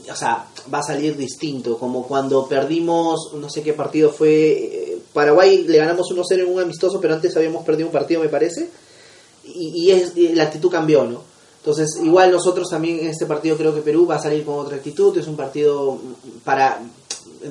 o sea, va a salir distinto, como cuando perdimos, no sé qué partido fue, eh, Paraguay le ganamos 1-0 en un amistoso, pero antes habíamos perdido un partido, me parece, y, es, y la actitud cambió, ¿no? Entonces, igual nosotros también en este partido creo que Perú va a salir con otra actitud, es un partido para,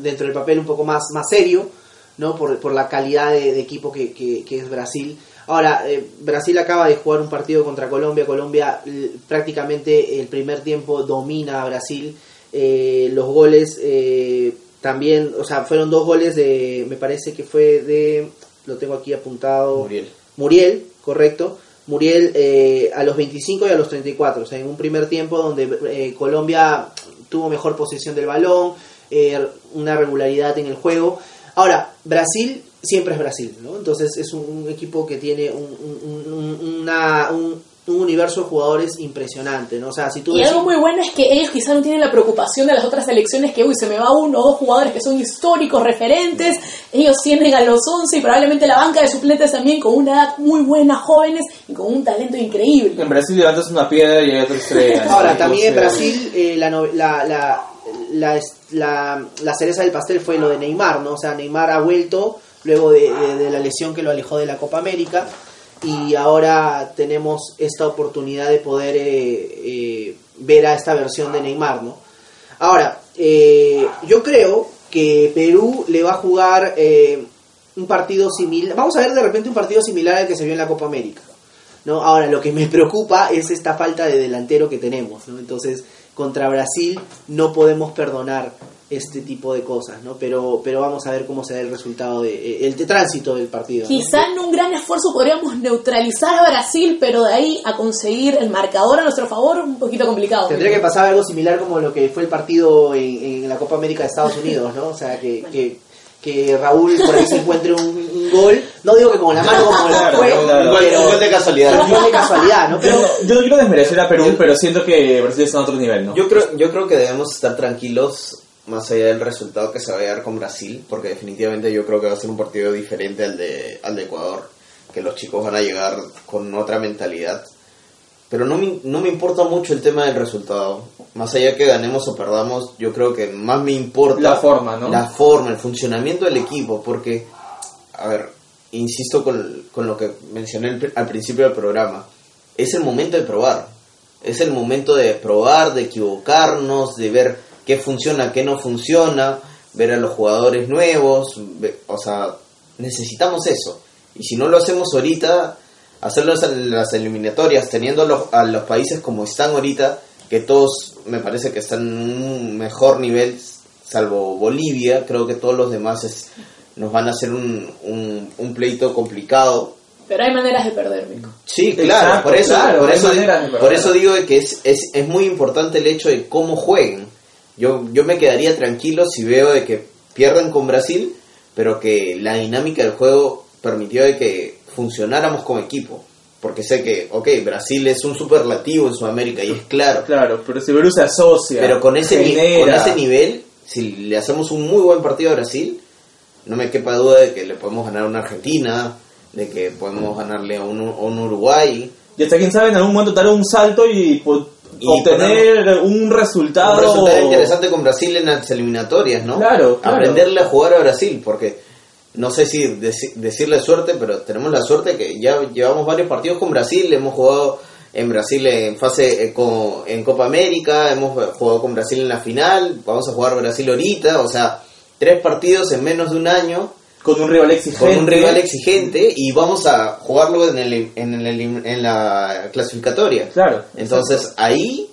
dentro del papel, un poco más, más serio, ¿no? Por, por la calidad de, equipo que- que es Brasil. Ahora, eh, Brasil acaba de jugar un partido contra Colombia. Colombia prácticamente el primer tiempo domina a Brasil. Eh, los goles eh, también, o sea, fueron dos goles de, me parece que fue de, lo tengo aquí apuntado. Muriel. Muriel, correcto. Muriel eh, a los 25 y a los 34, o sea, en un primer tiempo donde eh, Colombia tuvo mejor posesión del balón, eh, una regularidad en el juego. Ahora, Brasil siempre es Brasil, ¿no? Entonces es un, un equipo que tiene un, un- un- una- un- un universo de jugadores impresionante, ¿no? O sea, si tú Y ves- algo muy bueno es que ellos quizá no tienen la preocupación de las otras selecciones que, uy, se me va uno o dos jugadores que son históricos, referentes, ellos tienen a los 11 y probablemente la banca de suplentes también con una edad muy buena, jóvenes y con un talento increíble. En Brasil levantas una piedra y hay otra estrella. ¿no? Ahora, también en Brasil eh, la, no- la, la, la, la- la cereza del pastel fue lo de Neymar, ¿no? O sea, Neymar ha vuelto luego de, la lesión que lo alejó de la Copa América y ahora tenemos esta oportunidad de poder eh, eh, ver a esta versión de Neymar, ¿no? Ahora, eh, yo creo que Perú le va a jugar un partido similar. Vamos a ver de repente un partido similar al que se vio en la Copa América. ¿no? Ahora, lo que me preocupa es esta falta de delantero que tenemos. ¿no? Entonces, contra Brasil no podemos perdonar este tipo de cosas, ¿no? Pero, pero vamos a ver cómo se da el resultado, de, eh, el de tránsito del partido. ¿no? Quizá en un gran esfuerzo podríamos neutralizar a Brasil, pero de ahí a conseguir el marcador a nuestro favor, un poquito complicado. Tendría que pasar algo similar como lo que fue el partido en, en la Copa América de Estados Unidos, ¿no? O sea, que, que, que Raúl por ahí se encuentre un, un gol, no digo que con la mano como la Claro, fue, claro. Un gol- pero un gol de casualidad. un gol de casualidad, ¿no? Pero Yo no quiero desmerecer a Perú, pero siento que Brasil está en otro nivel, ¿no? Yo creo, yo creo que debemos estar tranquilos más allá del resultado que se vaya a dar con Brasil, porque definitivamente yo creo que va a ser un partido diferente al de, al de Ecuador, que los chicos van a llegar con otra mentalidad. Pero no me, no me importa mucho el tema del resultado. Más allá que ganemos o perdamos, yo creo que más me importa La forma, ¿no? la forma, el funcionamiento del equipo, porque, a ver, insisto con, con lo que mencioné al principio del programa, es el momento de probar, es el momento de probar, de equivocarnos, de ver qué funciona, qué no funciona, ver a los jugadores nuevos, ve- o sea, necesitamos eso. Y si no lo hacemos ahorita, hacerlo en las eliminatorias, teniendo a los, a los países como están ahorita, que todos me parece que están en un mejor nivel, salvo Bolivia, creo que todos los demás es- nos van a hacer un, un, un pleito complicado. Pero hay maneras de perder, Mico. Sí, claro, Exacto, por eso, claro, por eso, por digo de que es, es, es muy importante el hecho de cómo jueguen. Yo, yo me quedaría tranquilo si veo de que pierdan con Brasil, pero que la dinámica del juego permitió de que funcionáramos como equipo. Porque sé que, ok, Brasil es un superlativo en Sudamérica y es claro. Claro, pero si Perú se asocia. Pero con ese, con ese nivel, si le hacemos un muy buen partido a Brasil, no me quepa duda de que le podemos ganar a una Argentina, de que podemos ganarle a un, a un Uruguay. Y hasta quién sabe, en algún momento dar un salto y, obtener un resultado. Un resultado interesante con Brasil en las eliminatorias, ¿no? Claro, claro. Aprenderle a jugar a Brasil, porque no sé si deci- decirle suerte, pero tenemos la suerte que ya llevamos varios partidos con Brasil, hemos jugado en Brasil en fase eh, co- en Copa América, hemos jugado con Brasil en la final, vamos a jugar Brasil ahorita, o sea, tres partidos en menos de un año Con un rival exigente. con un rival exigente y vamos a jugarlo en, el, en, el, en la clasificatoria. Claro. Entonces ahí,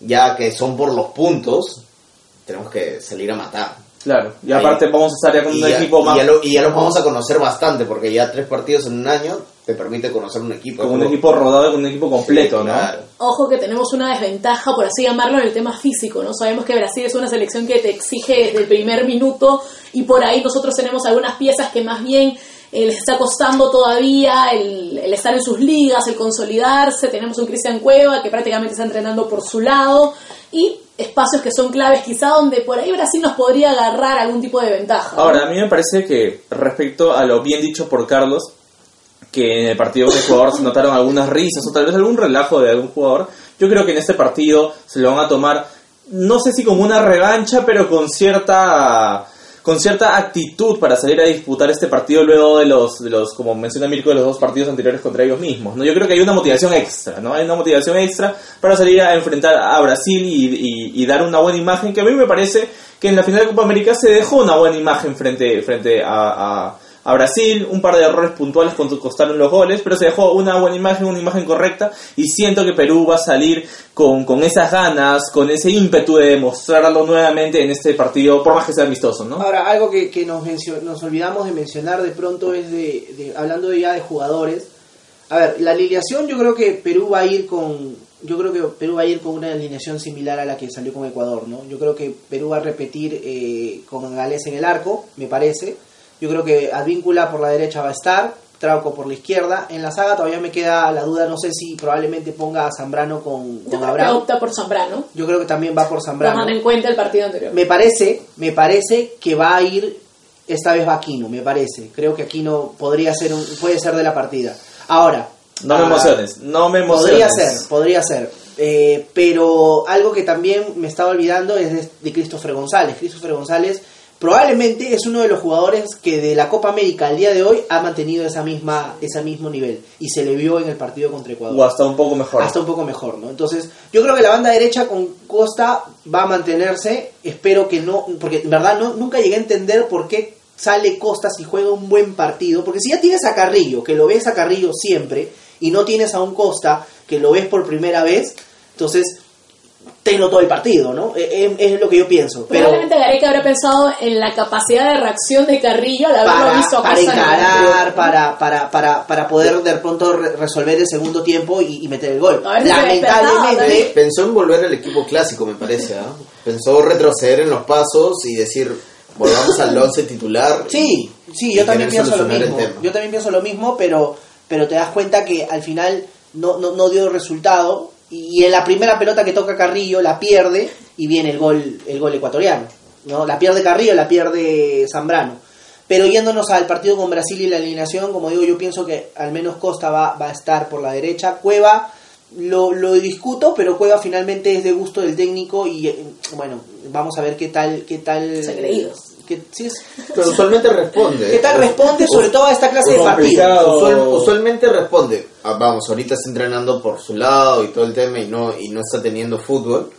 ya que son por los puntos, tenemos que salir a matar. Claro. Y aparte vamos a estar ya con Y un ya, equipo y más. ya lo- y ya los vamos a conocer bastante, porque ya tres partidos en un año te permite conocer un equipo. Con un Como- equipo rodado, con un equipo completo, ¿no? Claro. Ojo que tenemos una desventaja, por así llamarlo, en el tema físico, ¿no? Sabemos que Brasil es una selección que te exige desde el primer minuto y por ahí nosotros tenemos algunas piezas que más bien eh, les está costando todavía el, el estar en sus ligas, el consolidarse. Tenemos un Cristian Cueva que prácticamente está entrenando por su lado y espacios que son claves quizá donde por ahí Brasil nos podría agarrar algún tipo de ventaja. Ahora, a mí me parece que respecto a lo bien dicho por Carlos, que en el partido con Ecuador se notaron algunas risas o tal vez algún relajo de algún jugador, yo creo que en este partido se lo van a tomar, no sé si como una revancha, pero con cierta con cierta actitud para salir a disputar este partido luego de los, de los como menciona Mirko, de los dos partidos anteriores contra ellos mismos. ¿no? Yo creo que hay una motivación extra, ¿no? Hay una motivación extra para salir a enfrentar a Brasil y, y- dar una buena imagen, que a mí me parece que en la final de Copa América se dejó una buena imagen frente, frente a- a Brasil, un par de errores puntuales costaron los goles, pero se dejó una buena imagen, una imagen correcta, y siento que Perú va a salir con, con esas ganas, con ese ímpetu de demostrarlo nuevamente en este partido, por más que sea amistoso, ¿no? Ahora, algo que, que nos, nos olvidamos de mencionar de pronto es de, de- hablando ya de jugadores. A ver, la alineación yo creo que Perú va a ir con yo creo que Perú va a ir con una alineación similar a la que salió con Ecuador, ¿no? Yo creo que Perú va a repetir eh, con Gales en el arco, me parece. Yo creo que Advíncula por la derecha va a estar, Trauco por la izquierda. En la saga todavía me queda la duda, no sé si probablemente ponga a Zambrano con, Yo con que Abraham. opta por Zambrano, Yo creo que también va por Zambrano. tomando en cuenta el partido anterior. Me parece, me parece que va a ir esta vez va Aquino, me parece. Creo que Aquino podría ser un, puede ser de la partida. Ahora, No me ah, emociones, no me emociones. Podría ser, podría ser. Eh, pero algo que también me estaba olvidando es de, de Christopher González. Christopher González probablemente es uno de los jugadores que de la Copa América al día de hoy ha mantenido esa misma, ese mismo nivel y se le vio en el partido contra Ecuador O hasta un poco mejor. hasta un poco mejor, ¿no? Entonces, yo creo que la banda derecha con Costa va a mantenerse. Espero que no, porque en verdad no, nunca llegué a entender por qué sale Costa si juega un buen partido. Porque si ya tienes a Carrillo, que lo ves a Carrillo siempre, y no tienes a un Costa que lo ves por primera vez, entonces tenlo todo el partido, ¿no? Eh, eh, Es, lo que yo pienso. Pero Probablemente Gareca habrá pensado en la capacidad de reacción de Carrillo al haberlo para, visto a para encarar, para, para, para, para poder de pronto re- resolver el segundo tiempo y, y meter el gol. Si Lamentablemente, Pensó en volver al equipo clásico, me parece. ¿ah? Pensó retroceder en los pasos y decir, volvamos al 11 titular. Sí, sí, yo también pienso lo mismo. Yo también pienso lo mismo, pero, pero te das cuenta que al final no, no, no dio resultado y en la primera pelota que toca Carrillo la pierde y viene el gol, el gol ecuatoriano. ¿no? La pierde Carrillo, la pierde Zambrano. Pero yéndonos al partido con Brasil y la eliminación, como digo, yo pienso que al menos Costa va, va a estar por la derecha. Cueva lo, lo discuto, pero Cueva finalmente es de gusto del técnico y eh, bueno, vamos a ver qué tal... Qué tal Se qué- sí, es- Pero usualmente responde. ¿Qué tal responde sobre todo a esta clase de partidos? Usual- usualmente responde. Ah, vamos, ahorita está entrenando por su lado y todo el tema y no, y no está teniendo fútbol.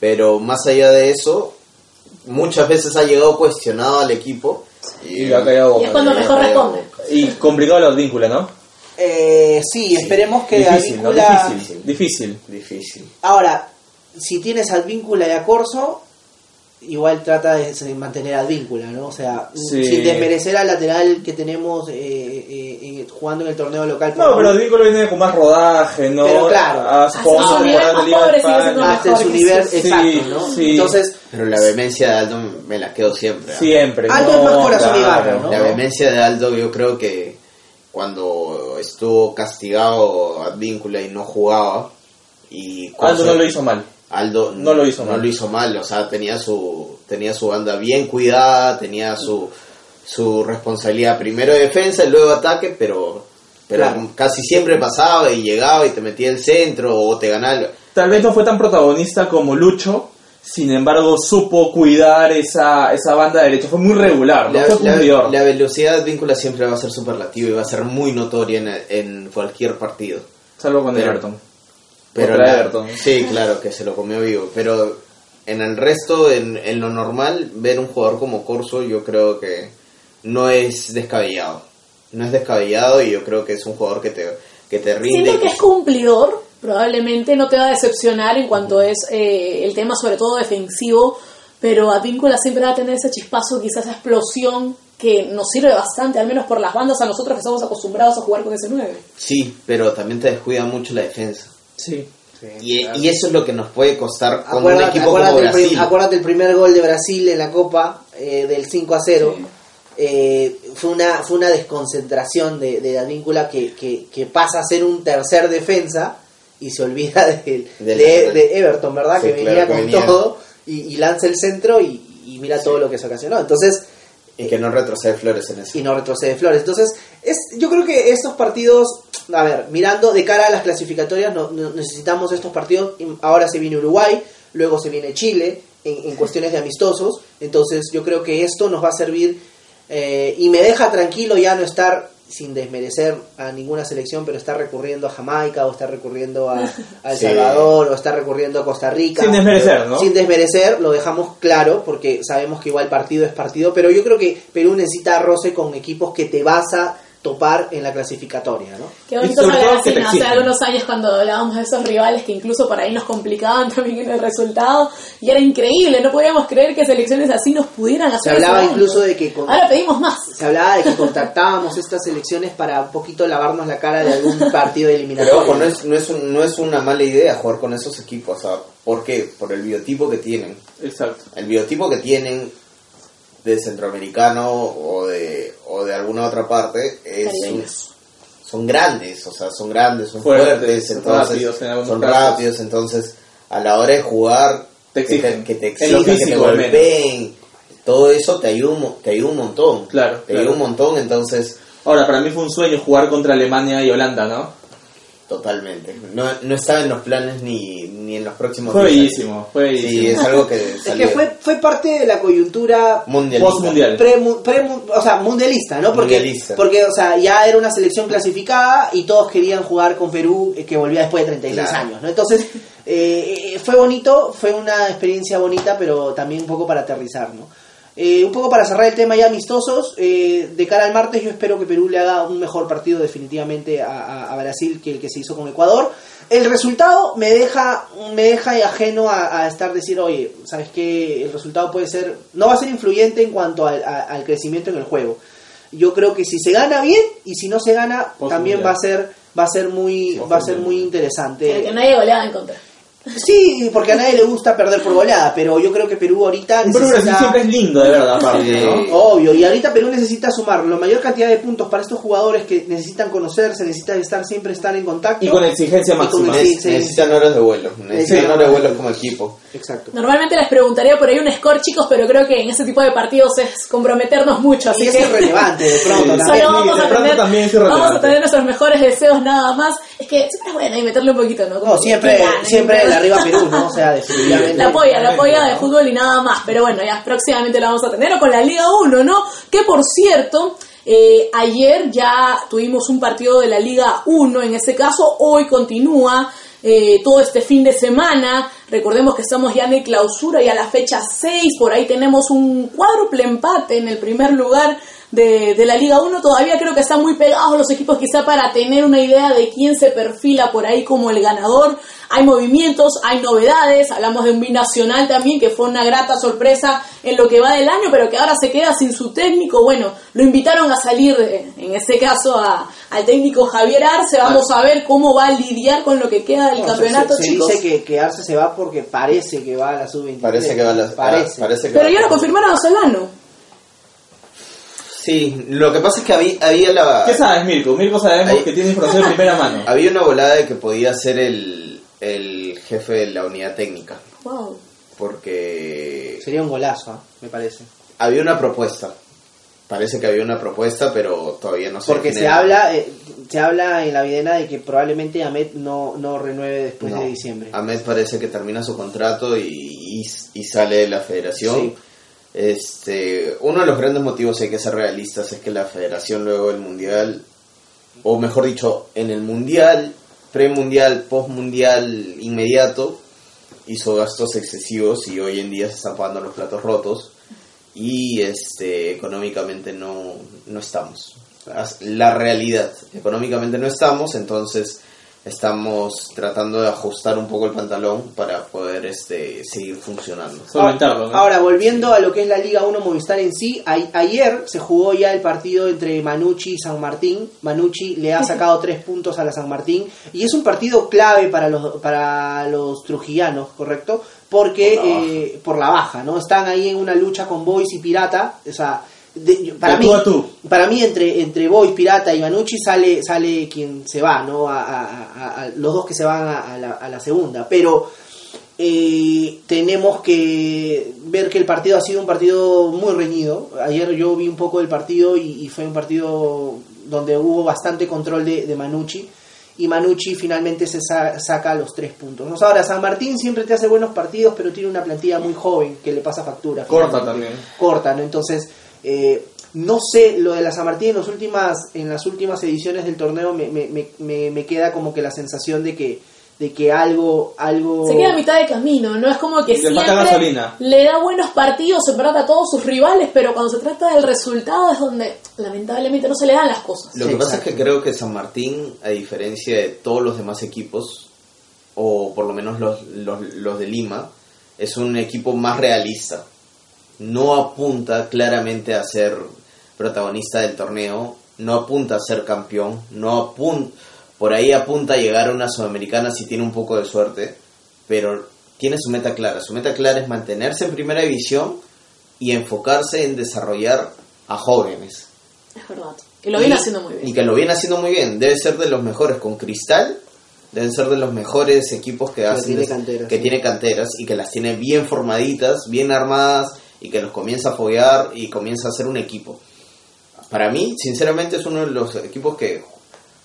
Pero más allá de eso, muchas veces ha llegado cuestionado al equipo. Y le ha callado Y es cuando mejor responde. Y complicado la víncula, ¿no? Eh, sí, esperemos que Difícil, ¿no? Difícil. Difícil. Difícil. Ahora, si tienes Advíncula y a Corso, igual trata de mantener Advíncula, ¿no? O sea, Sí. sin desmerecer al lateral que tenemos eh, eh, eh, jugando en el torneo local. No, pero el vínculo viene con más rodaje, ¿no? Pero claro. Ha Hasta su nivel hasta su nivel, sí, exacto, ¿no? sí. Entonces, Pero la vehemencia de Aldo me la quedo siempre. Siempre. Aldo no, es más corazón y claro. La vehemencia de Aldo yo creo que cuando estuvo castigado Advíncula y no jugaba y Aldo no lo hizo mal. Aldo No lo hizo no mal. lo hizo mal, o sea, tenía su tenía su banda bien cuidada, tenía su su responsabilidad primero de defensa y luego ataque, pero pero Claro. casi siempre pasaba y llegaba y te metía el centro o te ganaba. el- Tal vez no fue tan protagonista como Lucho, sin embargo supo cuidar esa, esa banda derecha. Fue muy regular, no La, fue la- velocidad de Advíncula siempre va a ser superlativa y va a ser muy notoria en, en cualquier partido. Salvo con Pero- Everton. Pero Contra la- Everton. Sí, claro, que se lo comió vivo. Pero en el resto, en, en lo normal, ver un jugador como Corso, yo creo que no es descabellado. No es descabellado y yo creo que es un jugador que te, que te rinde. Siento que que- es cumplidor, probablemente no te va a decepcionar en cuanto es eh, el tema sobre todo defensivo, pero Advíncula siempre va a tener ese chispazo, quizás esa explosión que nos sirve bastante, al menos por las bandas a nosotros que estamos acostumbrados a jugar con ese 9. Sí, pero también te descuida mucho la defensa. Sí. Y, y eso es lo que nos puede costar con un acuérdate, equipo como acuérdate el, prim- Brasil. acuérdate el primer gol de Brasil en la Copa eh, del 5 a 0. Sí. Eh, fue una fue una desconcentración de, de Advíncula que, que, que pasa a ser un tercer defensa y se olvida de, de- de Everton, ¿verdad? Sí, que claro, venía que con venía. todo y, y lanza el centro y, y mira todo lo que se ocasionó. Entonces, Y que no retrocede Flores en eso. y no retrocede Flores. Entonces, es, yo creo que estos partidos, a ver, mirando de cara a las clasificatorias, no, no- necesitamos estos partidos. Ahora se viene Uruguay, luego se viene Chile en, en cuestiones de amistosos. Entonces, yo creo que esto nos va a servir eh, y me deja tranquilo ya no estar sin desmerecer a ninguna selección, pero estar recurriendo a Jamaica o estar recurriendo a, a El Sí. Salvador o estar recurriendo a Costa Rica. Sin desmerecer, ¿no? Sin desmerecer, lo dejamos claro, porque sabemos que igual partido es partido, pero yo creo que Perú necesita roce con equipos que te vas a topar en la clasificatoria, ¿no? Qué bonito. Hace algunos años cuando hablábamos de esos rivales que incluso por ahí nos complicaban también en el resultado y era increíble, no podíamos creer que selecciones así nos pudieran hacer Se hablaba incluso de que con- Ahora pedimos más. se hablaba de que contactábamos estas selecciones para un poquito lavarnos la cara de algún partido Pero eliminatorio. ojo, no es, no, es un- no es una mala idea jugar con esos equipos. ¿sabes? ¿Por qué? Por el biotipo que tienen. Exacto. el biotipo que tienen de centroamericano o de, o de alguna otra parte es, son grandes, o sea, son grandes, son Fuertes, fuertes, entonces, rápidos en algunos son casos. rápidos, entonces a la hora de jugar Te que exigen. que te En lo exijan, que te golpeen, todo eso te ayuda, un te ayuda un montón, Claro, te claro. ayuda un montón, entonces Ahora, para mí fue un sueño jugar contra Alemania y Holanda, ¿no? Totalmente, no, no estaba en los planes ni, ni en los próximos Fue 10 años. bellísimo, fue bellísimo. Sí, es algo que Es que fue, fue parte de la coyuntura mundialista. Pre- o sea, mundialista, ¿no? Porque, Mundialista. porque, o sea, ya era una selección clasificada y todos querían jugar con Perú, eh, que volvía después de 36 Claro. años, ¿no? Entonces, eh, eh, fue bonito, fue una experiencia bonita, pero también un poco para aterrizar, ¿no? Eh, un poco para cerrar el tema ya amistosos, eh, de cara al martes yo espero que Perú le haga un mejor partido definitivamente a, a- a Brasil que el que se hizo con Ecuador. El resultado me deja, me deja ajeno a, a estar decir, oye, ¿sabes qué? El resultado puede ser, no va a ser influyente en cuanto al, a- al crecimiento en el juego. Yo creo que si se gana bien y si no se gana, también va a ser, va a ser muy, va a ser muy interesante. Pero que nadie goleaba en contra. Sí, porque a nadie le gusta perder por goleada, pero yo creo que Perú ahorita Brasil necesita... siempre es lindo, de verdad, aparte, Sí. ¿no? Obvio, y ahorita Perú necesita sumar la mayor cantidad de puntos para estos jugadores que necesitan conocerse, necesitan estar siempre estar en contacto. Y con exigencia Y con máxima. Necesitan horas de vuelo, necesitan Sí. horas de vuelo como equipo. Exacto. Normalmente les preguntaría por ahí un score, chicos, pero creo que en ese tipo de partidos es comprometernos mucho, así Y es que irrelevante de pronto. Sí. también. solo vamos de a, pronto tener, también es vamos a tener nuestros mejores deseos nada más. Es que siempre es bueno ahí meterle un poquito, ¿no? Como No, que siempre, que siempre arriba Perú, ¿no? O sea, definitivamente. La polla, la polla de fútbol y nada más. Pero bueno, ya próximamente la vamos a tener o con la Liga 1, ¿no? Que por cierto, eh, ayer ya tuvimos un partido de la Liga 1, en ese caso, hoy continúa. eh, todo este fin de semana, recordemos que estamos ya en clausura y a la fecha 6, por ahí tenemos un cuádruple empate en el primer lugar de, de la Liga 1, todavía creo que están muy pegados los equipos quizá para tener una idea de quién se perfila por ahí como el ganador. Hay movimientos, hay novedades, hablamos de un binacional también que fue una grata sorpresa en lo que va del año, pero que ahora se queda sin su técnico. Bueno, lo invitaron a salir, eh, en este caso a- al técnico Javier Arce, vamos a ver cómo va a lidiar con lo que queda del No, campeonato, se, se chicos. dice que, que Arce se va porque parece que va a la sub-23. Parece que va a la, Parece. ah, parece que Pero va- ya lo confirmaron a Solano. Sí, lo que pasa es que había, había la ¿Qué sabes, Mirko? Mirko sabemos Ahí. que tiene información de primera mano. había una volada de que podía ser el, el jefe de la unidad técnica, Wow. porque Sería un golazo, ¿ah? me parece. había una propuesta. Parece que había una propuesta, pero todavía no se Porque se habla, eh, se habla en la videna de que probablemente Ahmed no, no renueve después No. de diciembre. Ahmed parece que termina su contrato y, y, y sale de la federación. Sí. Este, uno de los grandes motivos, hay que ser realistas, es que la federación luego del mundial, o mejor dicho, en el mundial, premundial, postmundial inmediato, hizo gastos excesivos y hoy en día se están pagando los platos rotos y este económicamente no, no estamos. La realidad, económicamente no estamos, entonces estamos tratando de ajustar un poco el pantalón para poder este seguir funcionando. ¿no? Ahora, volviendo a lo que es la Liga 1 Movistar en sí, a- ayer se jugó ya el partido entre Manucci y San Martín. Manucci le ha sacado tres puntos a la San Martín y es un partido clave para los, para los trujillanos, ¿correcto? Porque Por la eh, por la baja, ¿no? Están ahí en una lucha con Boys y Pirata, o sea, de- para De mí, tú a tú. para mí entre entre Boys, Pirata y Manucci sale sale quien se va, ¿no? A, a- a- a- los dos que se van a, a la, a la segunda, pero eh, tenemos que ver que el partido ha sido un partido muy reñido. Ayer yo vi un poco del partido y, y fue un partido donde hubo bastante control de, de Manucci. Y Manucci finalmente se sa- saca los tres puntos. ¿no? Ahora, San Martín siempre te hace buenos partidos, pero tiene una plantilla muy joven que le pasa factura. Corta finalmente. también. Corta, ¿no? Entonces, eh, no sé, lo de la San Martín en, los últimas, en las últimas ediciones del torneo me, me, me, me- me queda como que la sensación de que, de que algo, algo... Se queda a mitad de camino, ¿no? Es como que siempre gasolina. le da buenos partidos, se trata a todos sus rivales, pero cuando se trata del resultado es donde lamentablemente no se le dan las cosas. Lo Sí, que pasa es que creo que San Martín, a diferencia de todos los demás equipos, o por lo menos los, los, los de Lima, es un equipo más realista. No apunta claramente a ser protagonista del torneo, no apunta a ser campeón, no apunta, por ahí apunta a llegar a una sudamericana si tiene un poco de suerte, pero tiene su meta clara. Su meta clara es mantenerse en primera división y enfocarse en desarrollar a jóvenes. Es verdad. Que lo viene Y- haciendo muy bien. Y que lo viene haciendo muy bien. Debe ser de los mejores con Cristal. Deben ser de los mejores equipos que, hacen tiene des- canteras, que sí. tiene canteras y que las tiene bien formaditas, bien armadas y que los comienza a apoyar y comienza a hacer un equipo. Para mí, sinceramente, es uno de los equipos que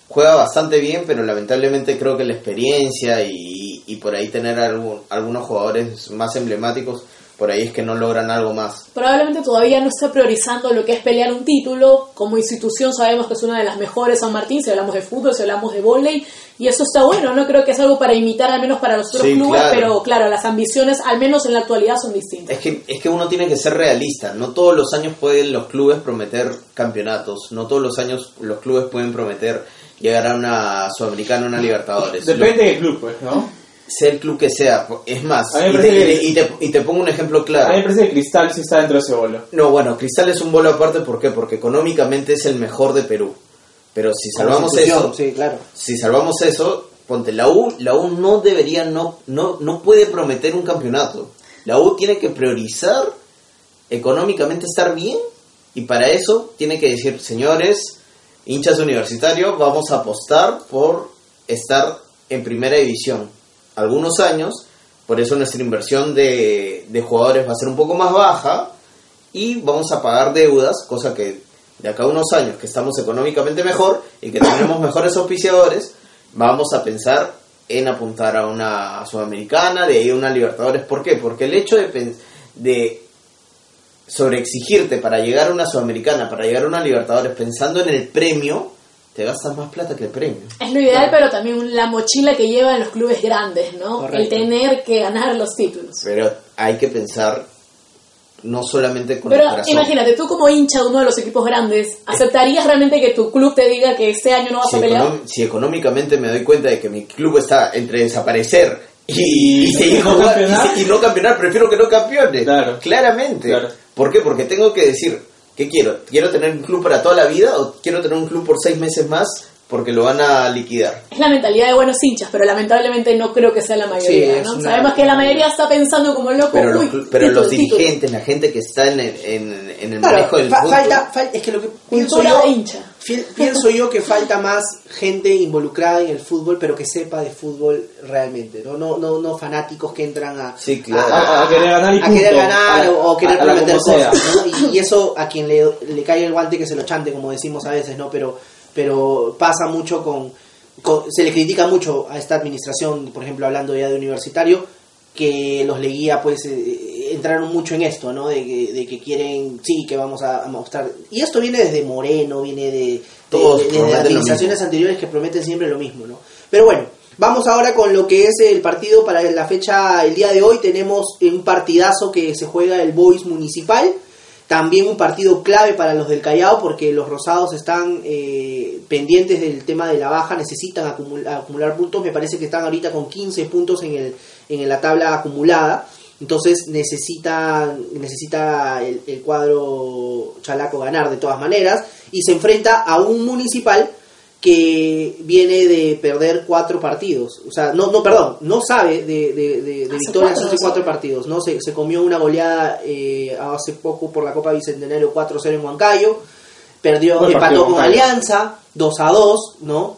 juega bastante bien, pero lamentablemente creo que la experiencia y, y por ahí tener algún- algunos jugadores más emblemáticos, por ahí es que no logran algo más. Probablemente todavía no está priorizando lo que es pelear un título. Como institución sabemos que es una de las mejores San Martín, si hablamos de fútbol, si hablamos de vóley, y eso está bueno, ¿no? Creo que es algo para imitar al menos para los otros Sí, clubes, claro. pero claro, las ambiciones, al menos en la actualidad, son distintas. Es que, es que uno tiene que ser realista. No todos los años pueden los clubes prometer campeonatos. No todos los años los clubes pueden prometer llegar a una Sudamericana, una Libertadores. Depende del club, pues, ¿no? Sea el club que sea. Es más, y te, que- y te- y te pongo un ejemplo A mí me claro. parece que Cristal sí está dentro de ese bolo. No, bueno, Cristal es un bolo aparte. ¿Por qué? Porque económicamente es el mejor de Perú. Pero si salvamos eso, Sí, claro. si salvamos eso, ponte, la U, la U no debería, no, no, no puede prometer un campeonato. La U tiene que priorizar económicamente estar bien y para eso tiene que decir, señores, hinchas universitarios, vamos a apostar por estar en primera división algunos años, por eso nuestra inversión de, de jugadores va a ser un poco más baja y vamos a pagar deudas, cosa que de acá a unos años que estamos económicamente mejor y que tenemos mejores auspiciadores, vamos a pensar en apuntar a una sudamericana, de ahí a una Libertadores. ¿Por qué? Porque el hecho de, de sobreexigirte para llegar a una sudamericana, para llegar a una Libertadores, pensando en el premio, te gastas más plata que el premio. Es lo ideal, pero también la mochila que llevan los clubes grandes, ¿no? Correcto. El tener que ganar los títulos. Pero hay que pensar no solamente con Pero el corazón. imagínate, tú como hincha de uno de los equipos grandes, ¿aceptarías realmente que tu club te diga que este año no vas si, a pelear? si económicamente me doy cuenta de que mi club está entre desaparecer y, y seguir no jugando y, y no campeonar, prefiero que no campeone. Claro. Claramente. Claro. ¿Por qué? Porque tengo que decir, ¿qué quiero? ¿Quiero tener un club para toda la vida o quiero tener un club por seis meses más porque lo van a liquidar? Es la mentalidad de buenos hinchas, pero lamentablemente no creo que sea la mayoría, Sí, es ¿no? una- Sabemos que la mayoría está pensando como loco, Pero, uy, los, pero título, los título. dirigentes, la gente que está en el, en, en el Claro, manejo del fa- fútbol... falta, fal- es que lo que pienso Cultura yo, hincha. Pienso yo que falta más gente involucrada en el fútbol, pero que sepa de fútbol realmente, no, no, no, no fanáticos que entran a, Sí, claro. a, A- a querer ganar y a querer ganar A- o, o querer prometer cosas, ¿no? y, y eso a quien le, le cae el guante que se lo chante, como decimos a veces, no, pero, pero pasa mucho con, con- se le critica mucho a esta administración, por ejemplo, hablando ya de universitario, que los leguía pues eh, entraron mucho en esto, ¿no? De que, de que quieren, sí, que vamos a, a mostrar. Y esto viene desde Moreno, viene de, Todos de- de administraciones anteriores que prometen siempre lo mismo, ¿no? Pero bueno, vamos ahora con lo que es el partido para la fecha, el día de hoy tenemos un partidazo que se juega el Boys Municipal. También un partido clave para los del Callao porque los rosados están eh, pendientes del tema de la baja, necesitan acumular, acumular puntos. Me parece que están ahorita con 15 puntos en, el, en la tabla acumulada. Entonces necesita, necesita el, el cuadro chalaco ganar de todas maneras. Y se enfrenta a un municipal que viene de perder cuatro partidos. O sea, no, no perdón, no sabe de, de, de- de Hace victorias cuatro, hace cuatro partidos. ¿no? Se, se comió una goleada eh, hace poco por la Copa Bicentenario 4-0 en Huancayo. Perdió, empató con. Alianza 2 a 2, ¿no?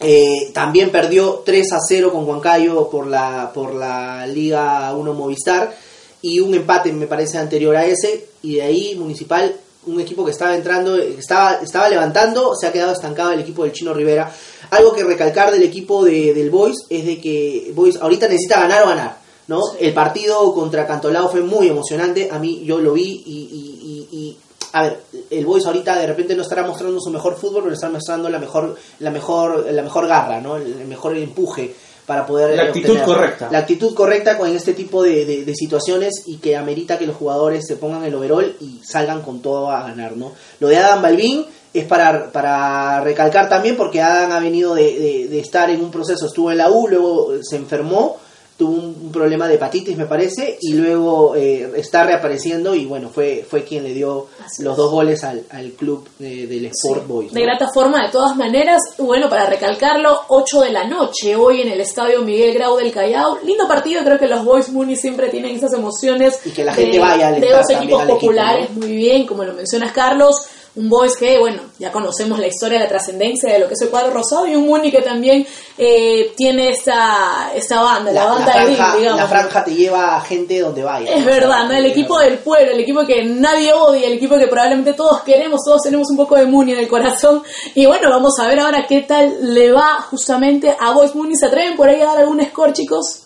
Eh, también perdió 3 a 0 con Huancayo por la, por la Liga 1 Movistar y un empate me parece anterior a ese. Y de ahí Municipal un equipo que estaba entrando estaba, estaba levantando se ha quedado estancado el equipo del Chino Rivera. Algo que recalcar del equipo de, del Boys es de que Boys ahorita necesita ganar o ganar ¿no? el partido contra Cantolao fue muy emocionante a mí yo lo vi y, y- y- y a ver, el Boys ahorita de repente no estará mostrando su mejor fútbol, pero está mostrando la mejor, la mejor, la mejor garra, ¿no? El, el mejor empuje para poder La eh, actitud obtener- correcta. La actitud correcta con este tipo de, de- de situaciones y que amerita que los jugadores se pongan el overall y salgan con todo a ganar, ¿no? Lo de Adam Balvin es para, para recalcar también porque Adam ha venido de, de- de estar en un proceso, estuvo en la U, luego se enfermó, tuvo un, un problema de hepatitis me parece y luego eh, está reapareciendo y bueno, fue, fue quien le dio Así los es. dos goles al, al club de- del Sport Boys. De grata forma, de todas maneras, bueno, para recalcarlo, 8 de la noche, hoy en el Estadio Miguel Grau del Callao. Lindo partido, creo que los Boys Muni siempre tienen esas emociones Y que la de, gente vaya a de dos equipos equipo, populares, muy bien, como lo mencionas Carlos. Un Boys que, bueno, ya conocemos la historia, la trascendencia de lo que es el cuadro rosado y un Muni que también eh, tiene esa, esa banda, la, La, la banda de franja, Dean, digamos. la franja te lleva a gente donde vaya. Es verdad, ¿no? El equipo del pueblo, el equipo que nadie odia, el equipo que probablemente todos queremos, todos tenemos un poco de Muni en el corazón. Y bueno, vamos a ver ahora qué tal le va justamente a Boys Muni. ¿Se atreven por ahí a dar algún score, chicos?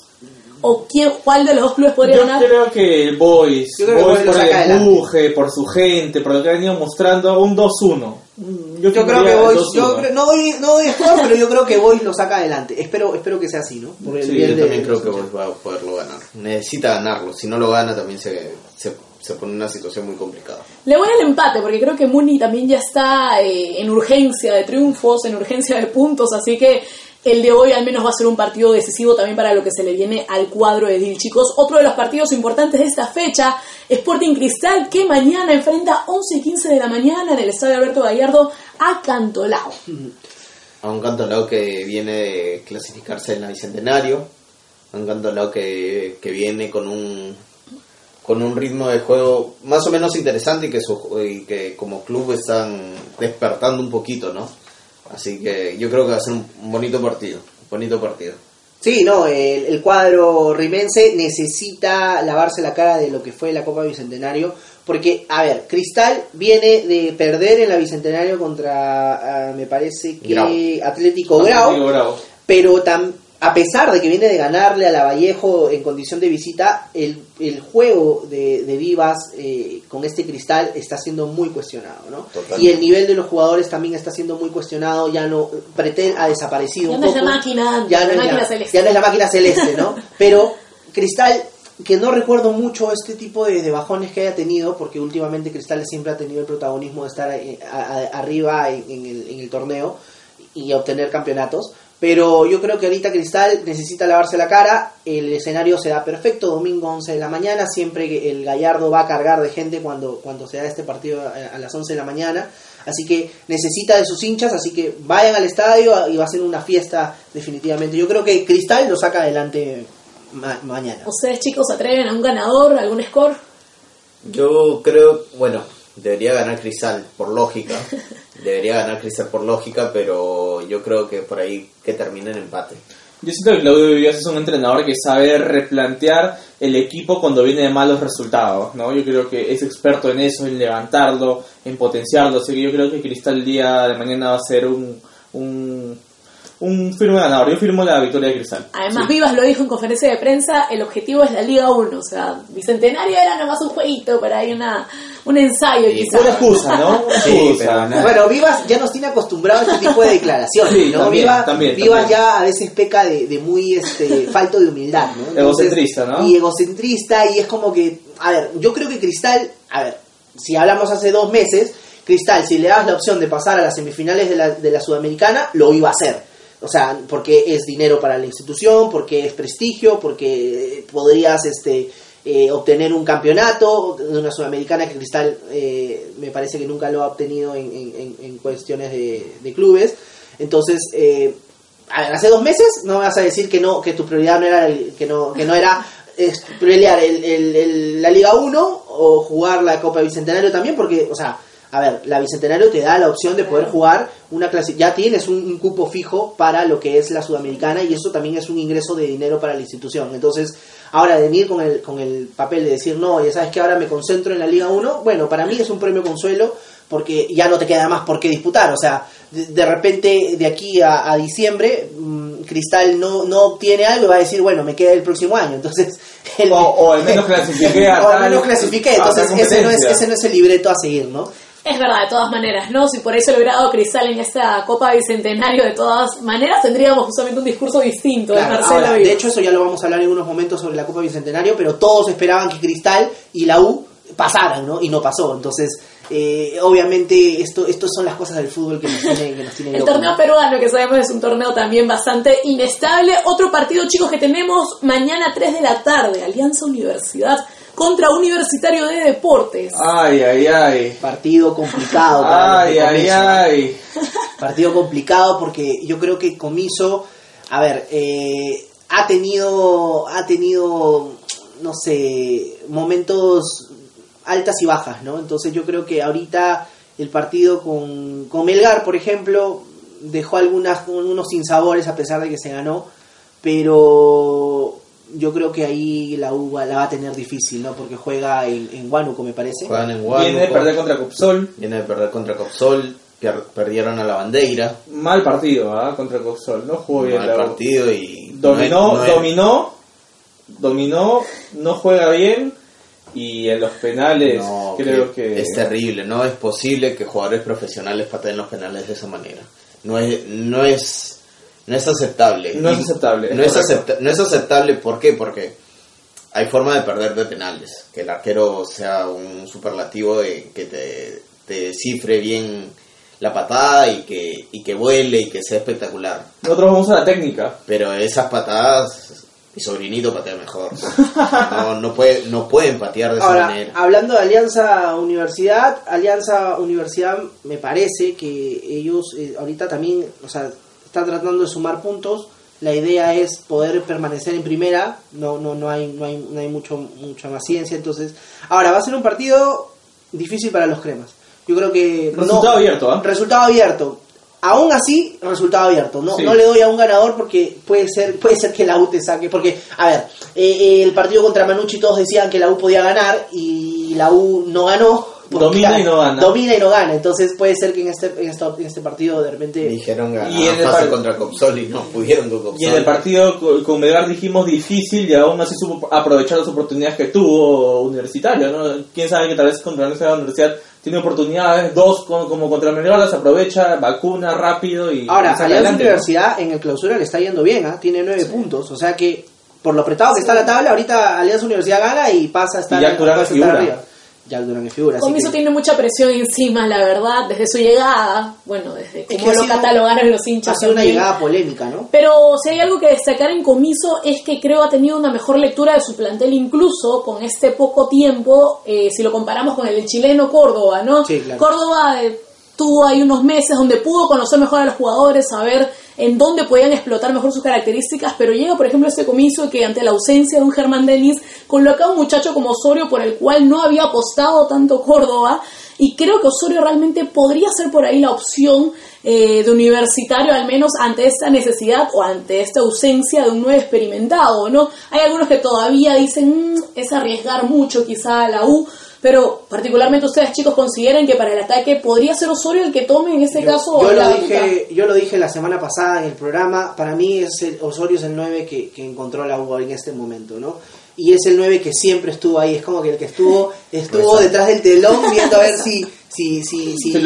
¿O quién, cuál de los dos clubes podría Yo ganar? creo que el Boys, Yo creo que Boys Boys lo por el adelante. empuje, por su gente, por lo que ha venido mostrando, un 2-1. Mm, Yo creo que Boys, 2-1. yo creo- no doy, no doy score, pero yo creo que Boys lo saca adelante. Espero, espero que sea así, ¿no? Por el Sí, bien yo de- también creo que Boys va a poderlo ganar. Necesita ganarlo. Si no lo gana, también se, se, se pone en una situación muy complicada. Le voy al empate porque creo que Muni también ya está eh, en urgencia de triunfos, en urgencia de puntos, así que el de hoy al menos va a ser un partido decisivo también para lo que se le viene al cuadro de Dil, chicos. Otro de los partidos importantes de esta fecha, Sporting Cristal, que mañana enfrenta 11 y 15 de la mañana en el Estadio Alberto Gallardo a Cantolao. A un Cantolao que viene de clasificarse en la Bicentenario. A un Cantolao que, que viene con un con un ritmo de juego más o menos interesante y que, su- y que como club están despertando un poquito, ¿no? Así que yo creo que va a ser un, bonito partido. Un bonito partido. Sí, no, el, el cuadro rimense necesita lavarse la cara de lo que fue la Copa Bicentenario, porque, a ver, Cristal viene de perder en la Bicentenario contra, ah, me parece que Grau. Atlético Grau, Atlético Grau. pero tam- a pesar de que viene de ganarle a Lavallejo en condición de visita, el, el juego de, de Vivas eh, con este Cristal está siendo muy cuestionado, ¿no? Totalmente. Y el nivel de los jugadores también está siendo muy cuestionado, ya no, Pretel ha desaparecido Ya un no es la poco. máquina, ya la no es máquina la- celeste. ya no es la máquina celeste, ¿no? Pero Cristal, que no recuerdo mucho este tipo de, de bajones que haya tenido, porque últimamente Cristal siempre ha tenido el protagonismo de estar eh, a- a- arriba en, en el, en el torneo y obtener campeonatos. Pero yo creo que ahorita Cristal necesita lavarse la cara, el escenario se da perfecto, domingo 11 de la mañana, siempre que el Gallardo va a cargar de gente cuando, cuando se da este partido a, las 11 de la mañana, así que necesita de sus hinchas, así que vayan al estadio y va a ser una fiesta definitivamente. Yo creo que Cristal lo saca adelante ma- mañana. ¿Ustedes, chicos, se atreven a un ganador, algún score? Yo creo, bueno, debería ganar Cristal por lógica. debería ganar Cristal por lógica, pero yo creo que por ahí que termine en empate. Yo siento que Claudio Vivas es un entrenador que sabe replantear el equipo cuando viene de malos resultados, ¿no? Yo creo que es experto en eso, en levantarlo, en potenciarlo, así que yo creo que Cristal el día de mañana va a ser un, un, un firme ganador. Yo firmo la victoria de Cristal. Además, Sí. Vivas lo dijo en conferencia de prensa, el objetivo es la Liga 1, o sea, Bicentenario era nomás un jueguito, para ahí una, un ensayo Sí, quizás. Una excusa, ¿no? Una Sí, excusa. pero nada. Bueno, Vivas ya nos tiene acostumbrado a este tipo de declaraciones, Sí, ¿no? también, Vivas, también, Vivas también. ya a veces peca de, de muy este, falto de humildad, ¿no? Egocentrista, ¿no? Y egocentrista, y es como que, a ver, yo creo que Cristal, a ver, si hablamos hace dos meses, Cristal, si le das la opción de pasar a las semifinales de la, de la Sudamericana, lo iba a hacer. O sea, porque es dinero para la institución, porque es prestigio, porque podrías este, eh, obtener un campeonato de una Sudamericana que Cristal eh, me parece que nunca lo ha obtenido en, en- en- cuestiones de, clubes. Entonces, eh, a ver, hace dos meses no vas a decir que no que tu prioridad no era que no que no era es, pelear el, el- el- la Liga 1 o jugar la Copa Bicentenario también porque o sea a ver la Bicentenario te da la opción de poder jugar una clase ya tienes un, un cupo fijo para lo que es la Sudamericana y eso también es un ingreso de dinero para la institución entonces ahora venir con el con el papel de decir no ya sabes que ahora me concentro en la Liga 1 bueno para mí es un premio consuelo porque ya no te queda más por qué disputar. O sea, de, de repente de aquí a, a diciembre, mm, Cristal no, no obtiene algo y va a decir, bueno, me queda el próximo año. Entonces, el- O, o al menos clasifiqué a o al menos tal Entonces, ese no, es, ese no es el libreto a seguir, ¿no? Es verdad, de todas maneras, ¿no? Si por eso le hubiera dado Cristal en esta Copa Bicentenario, de todas maneras tendríamos justamente un discurso distinto de Claro, Marcelo ahora, Vivas. de hecho, eso ya lo vamos a hablar en unos momentos sobre la Copa Bicentenario, pero todos esperaban que Cristal y la U pasaran, ¿no? Y no pasó. Entonces, eh, obviamente, esto, esto son las cosas del fútbol que nos tienen, que nos tienen El torneo ¿no? peruano, que sabemos es un torneo también bastante inestable. Otro partido, chicos, que tenemos mañana 3 de la tarde. Alianza Universidad contra Universitario de Deportes. Ay, ay, ay. Partido complicado. para Ay, ay, ay. Partido complicado porque yo creo que Comiso, a ver, eh, ha tenido, ha tenido, no sé, momentos altas y bajas, ¿no? Entonces yo creo que ahorita el partido con, con Melgar, por ejemplo, dejó algunas, unos sinsabores a pesar de que se ganó, pero yo creo que ahí la U va- la va a tener difícil, ¿no? Porque juega en, en Huánuco, me parece. Juegan en Huánuco. Viene de perder contra Cupsol. Viene de perder contra Copsol. pier- Perdieron a la bandera. Mal partido, ¿ah? Contra Cupsol. No jugó bien Mal la U. partido y. Dominó, no es- no es- dominó, dominó, no juega bien y en los penales No, creo que... es terrible, no es posible que jugadores profesionales pateen los penales de esa manera. No es no es no es aceptable. No es aceptable, No es, acepta- no es aceptable, ¿por qué? Porque hay forma de perder de penales, que el arquero sea un superlativo de que te, te cifre bien la patada y que y que vuele y que sea espectacular. Nosotros vamos a la técnica. Pero esas patadas mi sobrinito patea mejor. No, no, puede, no pueden patear de esa Ahora, manera. hablando de Alianza Universidad, Alianza Universidad me parece que ellos eh, ahorita también, o sea, están tratando de sumar puntos. La idea es poder permanecer en primera, no no no hay no hay, no hay mucho mucha más ciencia, entonces, ahora va a ser un partido difícil para los cremas. Yo creo que no- Resultado abierto. Resultado abierto. Aún así, resultado abierto. No, Sí. no le doy a un ganador porque puede ser, puede ser que la U te saque. Porque, a ver, eh, eh, el partido contra Manucci todos decían que la U podía ganar y la U no ganó. Domina y no gana. Domina y no gana. Entonces puede ser que en este, en este partido de repente... Dijeron ganar Y en el par- contra Copsol y no pudieron con Copsol. Y en el partido co- con Melgar dijimos difícil y aún así supo aprovechar las oportunidades que tuvo Universitario, ¿no? Quién sabe que tal vez contra la universidad tiene oportunidades, dos con- como contra Melgar las aprovecha, vacuna rápido y Ahora, Alianza adelante, ¿no? Universidad en el clausura le está yendo bien, ¿ah? tiene nueve puntos. O sea que, por lo apretado que está la tabla, ahorita Alianza Universidad gana y pasa a estar, Y Jack Durán pasa a es estar figura. arriba. Jack Durán es figura. Comiso que- tiene mucha presión encima, la verdad, desde su llegada. Bueno, desde que cómo ha lo sido- catalogaron los hinchas. Ha sido una llegada polémica, ¿no? Pero si hay algo que destacar en Comiso es que creo ha tenido una mejor lectura de su plantel incluso con este poco tiempo, eh, si lo comparamos con el chileno Córdoba, ¿no? Sí, claro. Córdoba eh, tuvo ahí unos meses donde pudo conocer mejor a los jugadores, saber en dónde podían explotar mejor sus características, pero llega, por ejemplo, este comiso que ante la ausencia de un Germán Denis, coloca a un muchacho como Osorio por el cual no había apostado tanto Córdoba, y creo que Osorio realmente podría ser por ahí la opción eh, de universitario, al menos ante esta necesidad o ante esta ausencia de un nuevo experimentado, ¿no? Hay algunos que todavía dicen, "Mm, es arriesgar mucho quizá a la U, pero particularmente ustedes chicos consideran que para el ataque podría ser Osorio el que tome en este caso yo, lo dije, yo lo dije la semana pasada en el programa, para mí es el, Osorio es el 9 que, que encontró la U en este momento, ¿no? Y es el 9 que siempre estuvo ahí, es como que el que estuvo estuvo detrás del telón viendo a ver si si si si, Si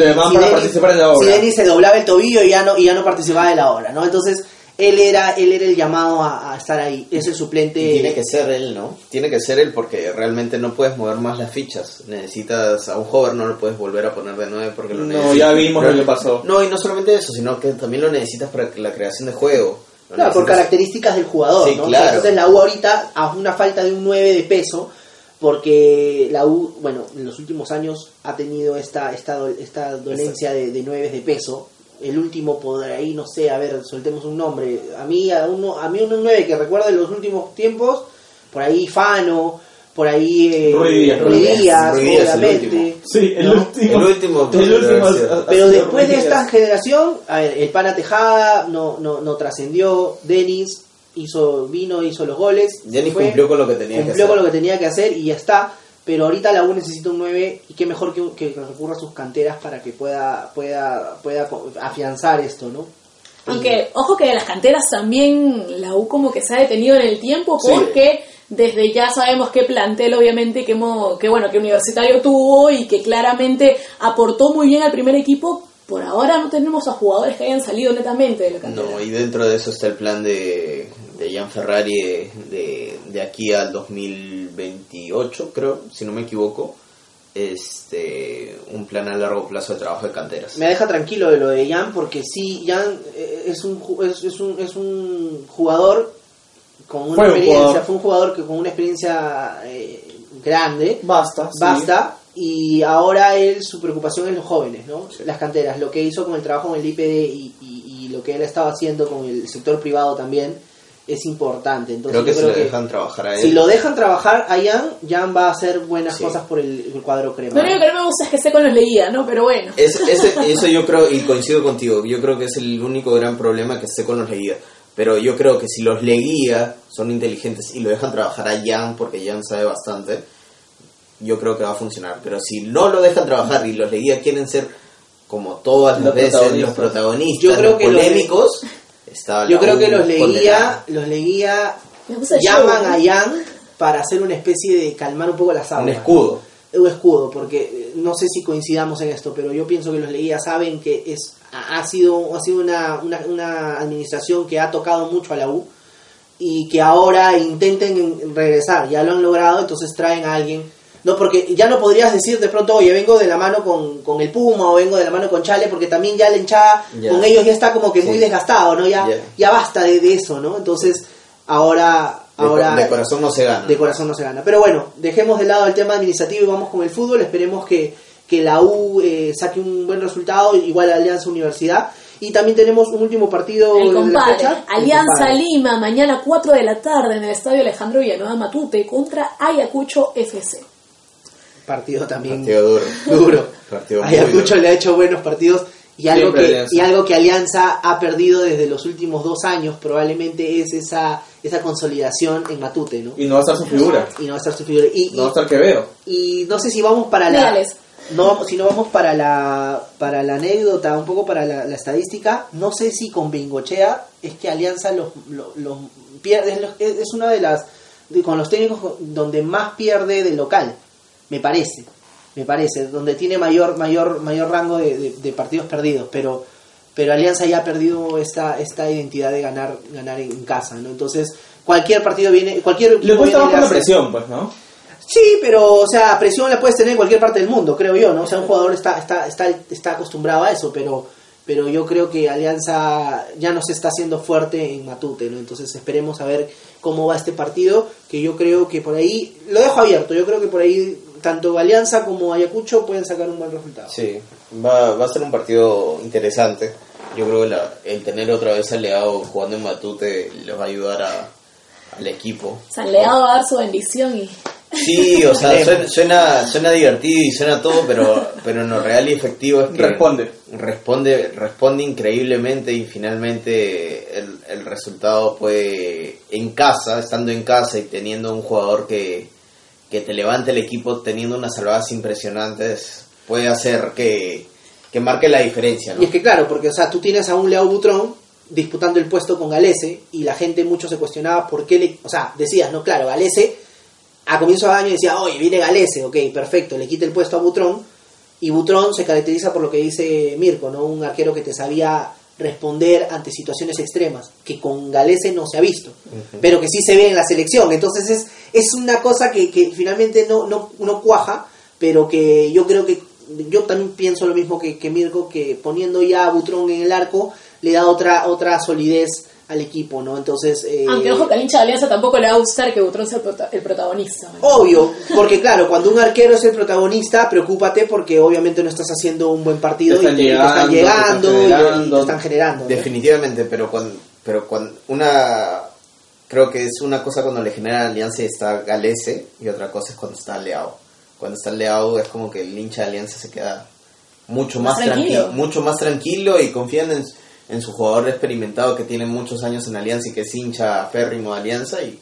obra. Si Denis se doblaba el tobillo y ya no y ya no participaba de la obra, ¿no? Entonces él era él era el llamado a, a estar ahí, es el suplente. Y tiene que ser él, ¿no? Tiene que ser él porque realmente no puedes mover más las fichas. Necesitas a un joven, no lo puedes volver a poner de nueve porque lo No, necesitas. ya vimos lo que pasó. No, y no solamente eso, sino que también lo necesitas para la creación de juego. Lo Claro, por características del jugador, Sí, ¿no? claro. Entonces la U ahorita, a una falta de un 9 de peso, porque la U, bueno, en los últimos años ha tenido esta, esta, esta dolencia de, de 9 de peso. El último por ahí, no sé, a ver, soltemos un nombre. A mí, a, uno, a mí un 9 que recuerdo en los últimos tiempos, por ahí Fano, por ahí eh, Ruiz Díaz. Ruiz Díaz, Ruiz Díaz, el obviamente. último. Sí, el ¿no? último. El último, El último. Pero después de Ruiz esta generación, a ver, el Pana Tejada no, no, no trascendió, Denis hizo, vino, hizo los goles. Denis cumplió con lo que tenía que cumplió hacer. con lo que tenía que hacer y ya está. Pero ahorita la U necesita un 9 y qué mejor que, que recurra a sus canteras para que pueda, pueda, pueda afianzar esto, ¿no? Aunque, ojo que de las canteras también la U como que se ha detenido en el tiempo Sí. porque desde ya sabemos qué plantel obviamente que, hemos- que bueno que Universitario tuvo y que claramente aportó muy bien al primer equipo. Por ahora no tenemos a jugadores que hayan salido netamente de la cantera. No, y dentro de eso está el plan de, de Jan Ferrari de, de, de aquí al 2028, creo, si no me equivoco. Este, un plan a largo plazo de trabajo de canteras. Me deja tranquilo de lo de Jan porque sí, Jan eh, es un, ju- es, es un, es un jugador con una Fue experiencia, fue un jugador que con una experiencia eh, grande. Basta. sí. basta y ahora él su preocupación es los jóvenes no las canteras lo que hizo con el trabajo en el IPD y, y- y lo que él estaba haciendo con el sector privado también es importante. Entonces, Creo que yo si creo lo que dejan trabajar a él. si lo dejan trabajar a Jan, Jan va a hacer buenas Sí. cosas por el, el cuadro crema. Lo único que no me gusta es que con los leía, ¿no? Pero bueno. Es- ese- eso yo creo, y coincido contigo, yo creo que es el único gran problema que con los Leguía. Pero yo creo que si los Leguía son inteligentes y lo dejan trabajar a Jan, porque Jan sabe bastante, yo creo que va a funcionar. Pero si no lo dejan trabajar y los Leguía quieren ser, como todas las Los veces, protagonistas. los protagonistas, Yo creo los que los está Yo creo que los leguía, los leguía llaman show, a. Jan para hacer una especie de calmar un poco las aguas. Un escudo. un escudo, porque eh, no sé si coincidamos en esto, pero yo pienso que los Leguía saben que es ha sido, ha sido una, una, una administración que ha tocado mucho a la U y que ahora intenten en- regresar, ya lo han logrado, entonces traen a alguien. No, porque ya no podrías decir de pronto, oye, vengo de la mano con, con el Puma o vengo de la mano con Chale, porque también ya la hinchada con ellos ya está como que muy desgastado, ¿no? Ya, Ya. ya basta de, de eso, ¿no? Entonces, ahora... De, ahora de corazón no se gana. de corazón no se gana. Pero bueno, dejemos de lado el tema administrativo y vamos con el fútbol. Esperemos que, que la U eh, saque un buen resultado, igual a Alianza Universidad. Y también tenemos un último partido El de la fecha. Alianza. Lima, mañana 4 de la tarde en el Estadio Alejandro Villanueva Matute contra Ayacucho FC. Partido también Partido duro. duro. Partido Ayacucho duro. le ha hecho buenos partidos y algo, Siempre que, Alianza. y algo que Alianza ha perdido desde los últimos dos años probablemente es esa, esa consolidación en Matute, ¿no? Y no va a estar su figura. Y no va a estar su figura. Y, No va a estar Quevedo. y no sé si vamos para la no vamos- si no vamos para la para la anécdota un poco para la, la estadística no sé si con Bingochea es que Alianza los, los, los pierde es, los- es- una de las de- con los técnicos donde más pierde de local me parece me parece donde tiene mayor mayor mayor rango de, de- de partidos perdidos pero pero Alianza ya ha perdido esta esta identidad de ganar ganar en casa no entonces cualquier partido viene cualquier Le gusta le la presión, pues, ¿no? Sí, pero, o sea, presión la puedes tener en cualquier parte del mundo, creo yo, ¿no? O sea, un jugador está, está, está, está acostumbrado a eso, pero, pero yo creo que Alianza ya no se está haciendo fuerte en Matute, ¿no? Entonces esperemos a ver cómo va este partido, que yo creo que por ahí, lo dejo abierto, yo creo que por ahí tanto Alianza como Ayacucho pueden sacar un buen resultado. Sí, va, va a ser un partido interesante. Yo creo que la- el tener otra vez a Leao jugando en Matute les va a ayudar a, al equipo. San Leado va a dar su bendición y Sí, o sea, suena, suena, suena divertido y suena todo, pero, pero en lo real y efectivo es que Responde. responde, responde increíblemente y finalmente el, el resultado puede, en casa, estando en casa y teniendo un jugador que, que te levante el equipo teniendo unas salvadas impresionantes, puede hacer que, que marque la diferencia, ¿no? Y es que claro, porque o sea, tú tienes a un Leo Butrón disputando el puesto con Galese y la gente mucho se cuestionaba por qué le, o sea, decías, no, claro, Galese a comienzo de año decía, oye, viene Galese, ok, perfecto, le quita el puesto a Butrón y Butrón se caracteriza por lo que dice Mirko, ¿no? Un arquero que te sabía responder ante situaciones extremas, que con Galese no se ha visto, pero que sí se ve en la selección. Entonces es, es una cosa que, que finalmente no, no, no cuaja, pero que yo creo que yo también pienso lo mismo que, que Mirko, que poniendo ya a Butrón en el arco le da otra, otra solidez al equipo, ¿no? Entonces... eh, aunque ojo que al hincha de Alianza tampoco le va a gustar que Butrón sea el, prota- el protagonista. ¿no? Obvio, porque claro, cuando un arquero es el protagonista, preocúpate porque obviamente no estás haciendo un buen partido Te y te, te están llegando, te están y- y generando. te están generando. ¿no? Definitivamente, pero cuando, pero cuando una creo que es una cosa cuando le genera alianza y está Galese y otra cosa es cuando está Leao. Cuando está Leao es como que el hincha de alianza se queda mucho Más más, tranquilo. tranquilo, mucho más tranquilo y confiando en, en su jugador experimentado que tiene muchos años en alianza y que es hincha férrimo de alianza y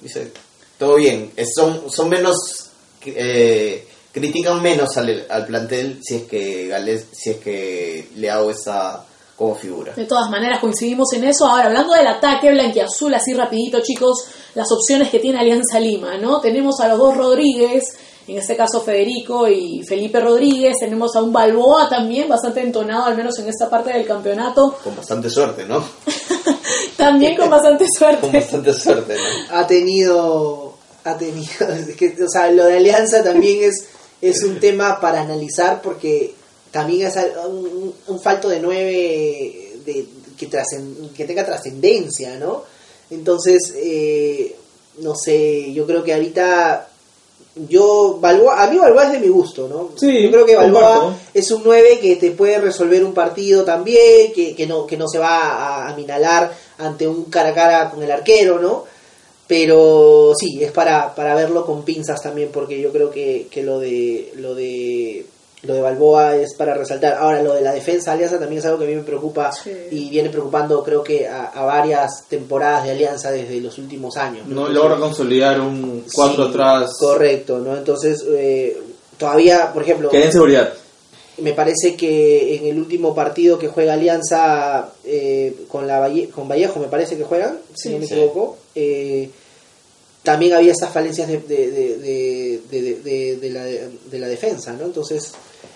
dice todo bien. Son son menos eh, critican menos al, al plantel si es que Gales, si es que Leao está como figura. De todas maneras coincidimos en eso. Ahora, hablando del ataque blanquiazul, así rapidito, chicos, las opciones que tiene Alianza Lima, ¿no? Tenemos a los dos Rodríguez, en este caso Federico y Felipe Rodríguez, tenemos a un Balboa también, bastante entonado, al menos en esta parte del campeonato, Con bastante suerte, ¿no? también con bastante Con suerte. bastante suerte, ¿no? ha tenido ha tenido es que, o sea lo de alianza también es es un tema para analizar porque también es un, un falto de nueve de, que, trascen- que tenga trascendencia no entonces eh, no sé yo creo que ahorita yo Balboa, a mí Balboa es de mi gusto no Sí, yo creo que Balboa comparto. es un 9 que te puede resolver un partido también, que, que no, que no se va a aminalar ante un cara a cara con el arquero, ¿no? Pero sí, es para, para verlo con pinzas también, porque yo creo que, que lo de lo de lo de Balboa es para resaltar. Ahora, lo de la defensa de Alianza también es algo que a mí me preocupa Sí. y viene preocupando, creo que a, a varias temporadas de Alianza desde los últimos años. No Entonces, logra consolidar un cuadro sí, atrás Correcto, ¿no? Entonces, eh, todavía, por ejemplo, que den seguridad. me parece que en el último partido que juega Alianza eh, con la Valle- con Vallejo, me parece que juegan, si no me Sí. equivoco, eh, también había estas falencias de, de, de, de, de- de- de la, de la defensa, ¿no? Entonces,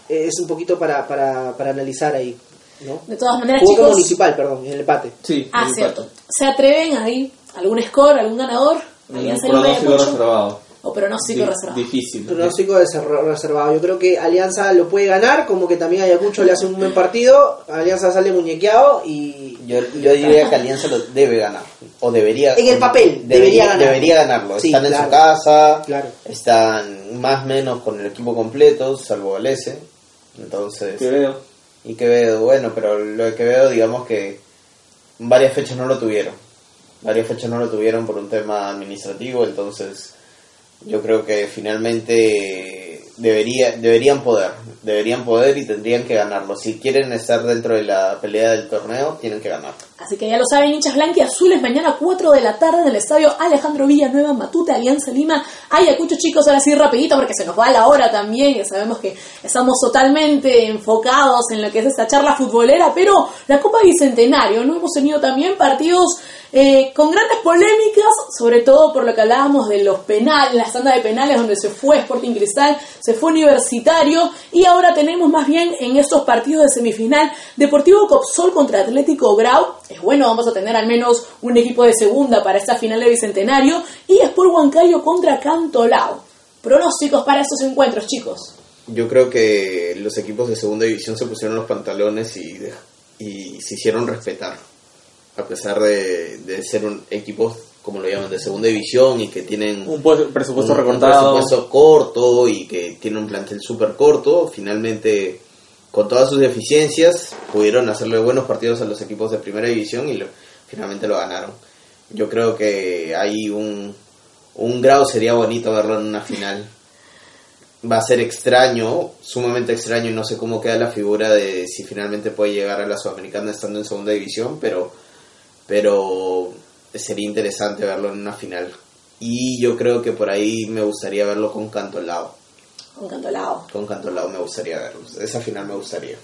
es un poquito para, para, para analizar ahí, ¿no? De todas maneras, Jugó chicos. municipal, perdón, en el empate. Sí, Ah, el cierto. empate. ¿Se atreven ahí? ¿Algún score, algún ganador? Alianza pronóstico reservado. O pronóstico Di- reservado. Difícil. Pronóstico reservado. Yo creo que Alianza lo puede ganar, como que también Ayacucho le hace un buen partido. Alianza sale muñequeado y. Yo, yo diría que Alianza lo debe ganar. O debería. En el papel, debería ganar. Debería ganarlo. Sí, están en su casa. Claro. Están más o menos con el equipo completo, salvo Galese. Entonces. Quevedo. Y Quevedo, bueno, pero lo de Quevedo, digamos que varias fechas no lo tuvieron. Varias fechas no lo tuvieron por un tema administrativo, entonces yo creo que finalmente debería, deberían poder. Deberían poder y tendrían que ganarlo. Si quieren estar dentro de la pelea del torneo, tienen que ganar. Así que ya lo saben, hinchas blanquiazules, mañana 4 de la tarde en el estadio Alejandro Villanueva, Matute, Alianza Lima, Ayacucho, chicos, ahora sí rapidito porque se nos va la hora también, ya sabemos que estamos totalmente enfocados en lo que es esta charla futbolera, pero la Copa Bicentenario, ¿no? Hemos tenido también partidos eh, con grandes polémicas, sobre todo por lo que hablábamos de los penales, la tanda de penales donde se fue Sporting Cristal, se fue Universitario y ahora tenemos más bien en estos partidos de semifinal Deportivo Copsol contra Atlético Grau. Es bueno, vamos a tener al menos un equipo de segunda para esta final de Bicentenario y Sport Huancayo contra Cantolao. Pronósticos para estos encuentros, chicos. Yo creo que los equipos de segunda división se pusieron los pantalones y, se hicieron respetar. A pesar de, de ser un equipos, como lo llaman, de segunda división y que tienen Un pu- presupuesto un- un recortado. presupuesto corto y que tiene un plantel súper corto, finalmente con todas sus deficiencias pudieron hacerle buenos partidos a los equipos de primera división y lo- finalmente lo ganaron. Yo creo que hay un, un grado sería bonito verlo en una final. Va a ser extraño, sumamente extraño y no sé cómo queda la figura de si finalmente puede llegar a la Sudamericana estando en segunda división, pero pero sería interesante verlo en una final. Y yo creo que por ahí me gustaría verlo con Cantolao. Con Cantolao. Con Cantolao me gustaría verlo. Esa final me gustaría.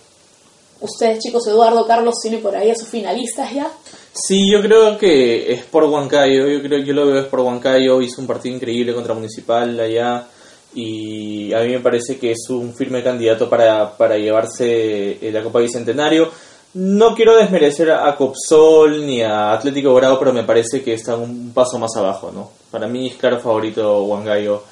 Ustedes, chicos, Eduardo, Carlos, ¿tiene por ahí a sus finalistas ya? Sí, yo creo que es por Huancayo. Yo creo yo lo veo es por Huancayo. Hizo un partido increíble contra Municipal allá. Y a mí me parece que es un firme candidato para, para llevarse eh, la Copa Bicentenario. No quiero desmerecer a Copsol ni a Atlético Grau, pero me parece que está un paso más abajo, ¿no? Para mí es claro favorito Huancayo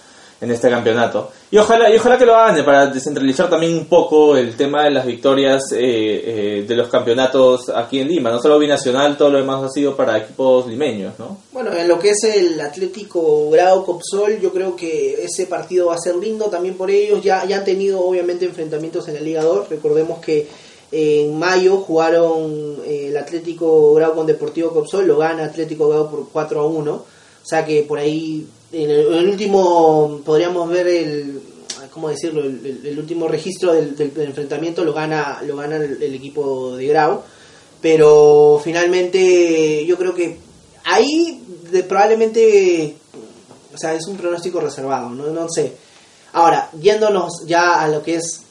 en este campeonato. Y ojalá, y ojalá que lo gane para descentralizar también un poco el tema de las victorias eh, eh, de los campeonatos aquí en Lima. No solo binacional, todo lo demás ha sido para equipos limeños, ¿no? Bueno, en lo que es el Atlético Grau Copsol, yo creo que ese partido va a ser lindo también por ellos. Ya, ya han tenido obviamente enfrentamientos en la Liga 2. Recordemos que en mayo jugaron eh, el Atlético Grau con Deportivo Copsol, lo gana Atlético Grau por 4 a 1. O sea que por ahí, en el, último, podríamos ver el, ¿cómo decirlo? El, último registro del, del enfrentamiento lo gana, lo gana el, equipo de Grau. Pero finalmente yo creo que ahí de- probablemente, o sea, es un pronóstico reservado, no, no sé. Ahora, yéndonos ya a lo que es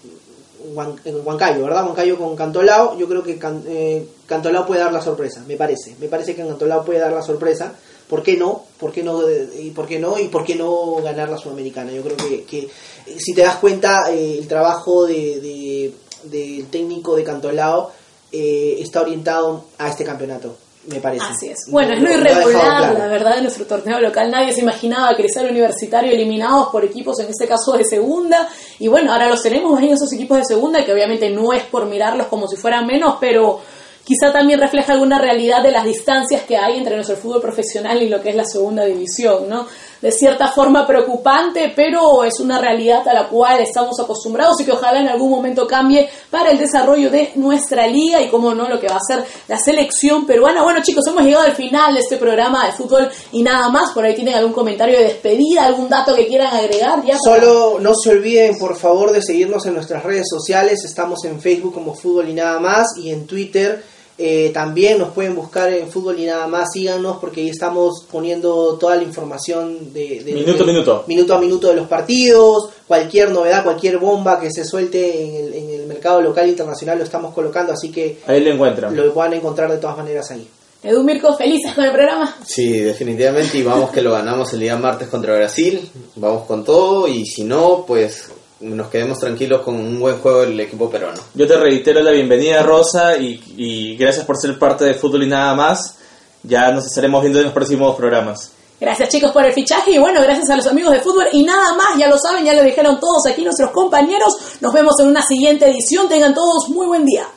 Huancayo, ¿verdad? Huancayo con Cantolao, yo creo que Can- eh, Cantolao puede dar la sorpresa, me parece. Me parece que Cantolao puede dar la sorpresa. ¿Por qué no? ¿Por qué no? eh, ¿Y por qué no? ¿Y por qué no ganar la Sudamericana? Yo creo que, que, eh, si te das cuenta, eh, el trabajo de, de- del técnico de Cantolao eh, está orientado a este campeonato, me parece. Así es. Bueno, es lo irregular, claro. la verdad, de nuestro torneo local. Nadie se imaginaba que Cristal Universitario eliminados por equipos, en este caso de segunda. Y bueno, ahora los tenemos ahí esos equipos de segunda, que obviamente no es por mirarlos como si fueran menos, pero quizá también refleja alguna realidad de las distancias que hay entre nuestro fútbol profesional y lo que es la segunda división, ¿no? de cierta forma preocupante, pero es una realidad a la cual estamos acostumbrados y que ojalá en algún momento cambie para el desarrollo de nuestra liga y como no lo que va a ser la selección peruana. Bueno chicos, hemos llegado al final de este programa de fútbol y nada más, por ahí tienen algún comentario de despedida, algún dato que quieran agregar. Ya Solo no se olviden, por favor, de seguirnos en nuestras redes sociales. Estamos en Facebook como Fútbol y Nada Más y en Twitter. Eh, también nos pueden buscar en Fútbol y Nada Más. Síganos porque ahí estamos poniendo toda la información de, de- Minuto a minuto. minuto a minuto de los partidos. Cualquier novedad, cualquier bomba que se suelte en el, en el mercado local e internacional lo estamos colocando. Así que Ahí lo encuentran. lo van a encontrar de todas maneras ahí. Edu Mirko, felices con el programa. Sí, definitivamente, y vamos que lo ganamos el día martes contra Brasil, vamos con todo, y si no, pues nos quedemos tranquilos con un buen juego del equipo peruano. Yo te reitero la bienvenida, Rosa, y, y gracias por ser parte de Fútbol y nada más. Ya nos estaremos viendo en los próximos programas. Gracias chicos por el fichaje y bueno, gracias a los amigos de fútbol y nada más, ya lo saben, ya lo dijeron todos aquí nuestros compañeros. Nos vemos en una siguiente edición, tengan todos muy buen día.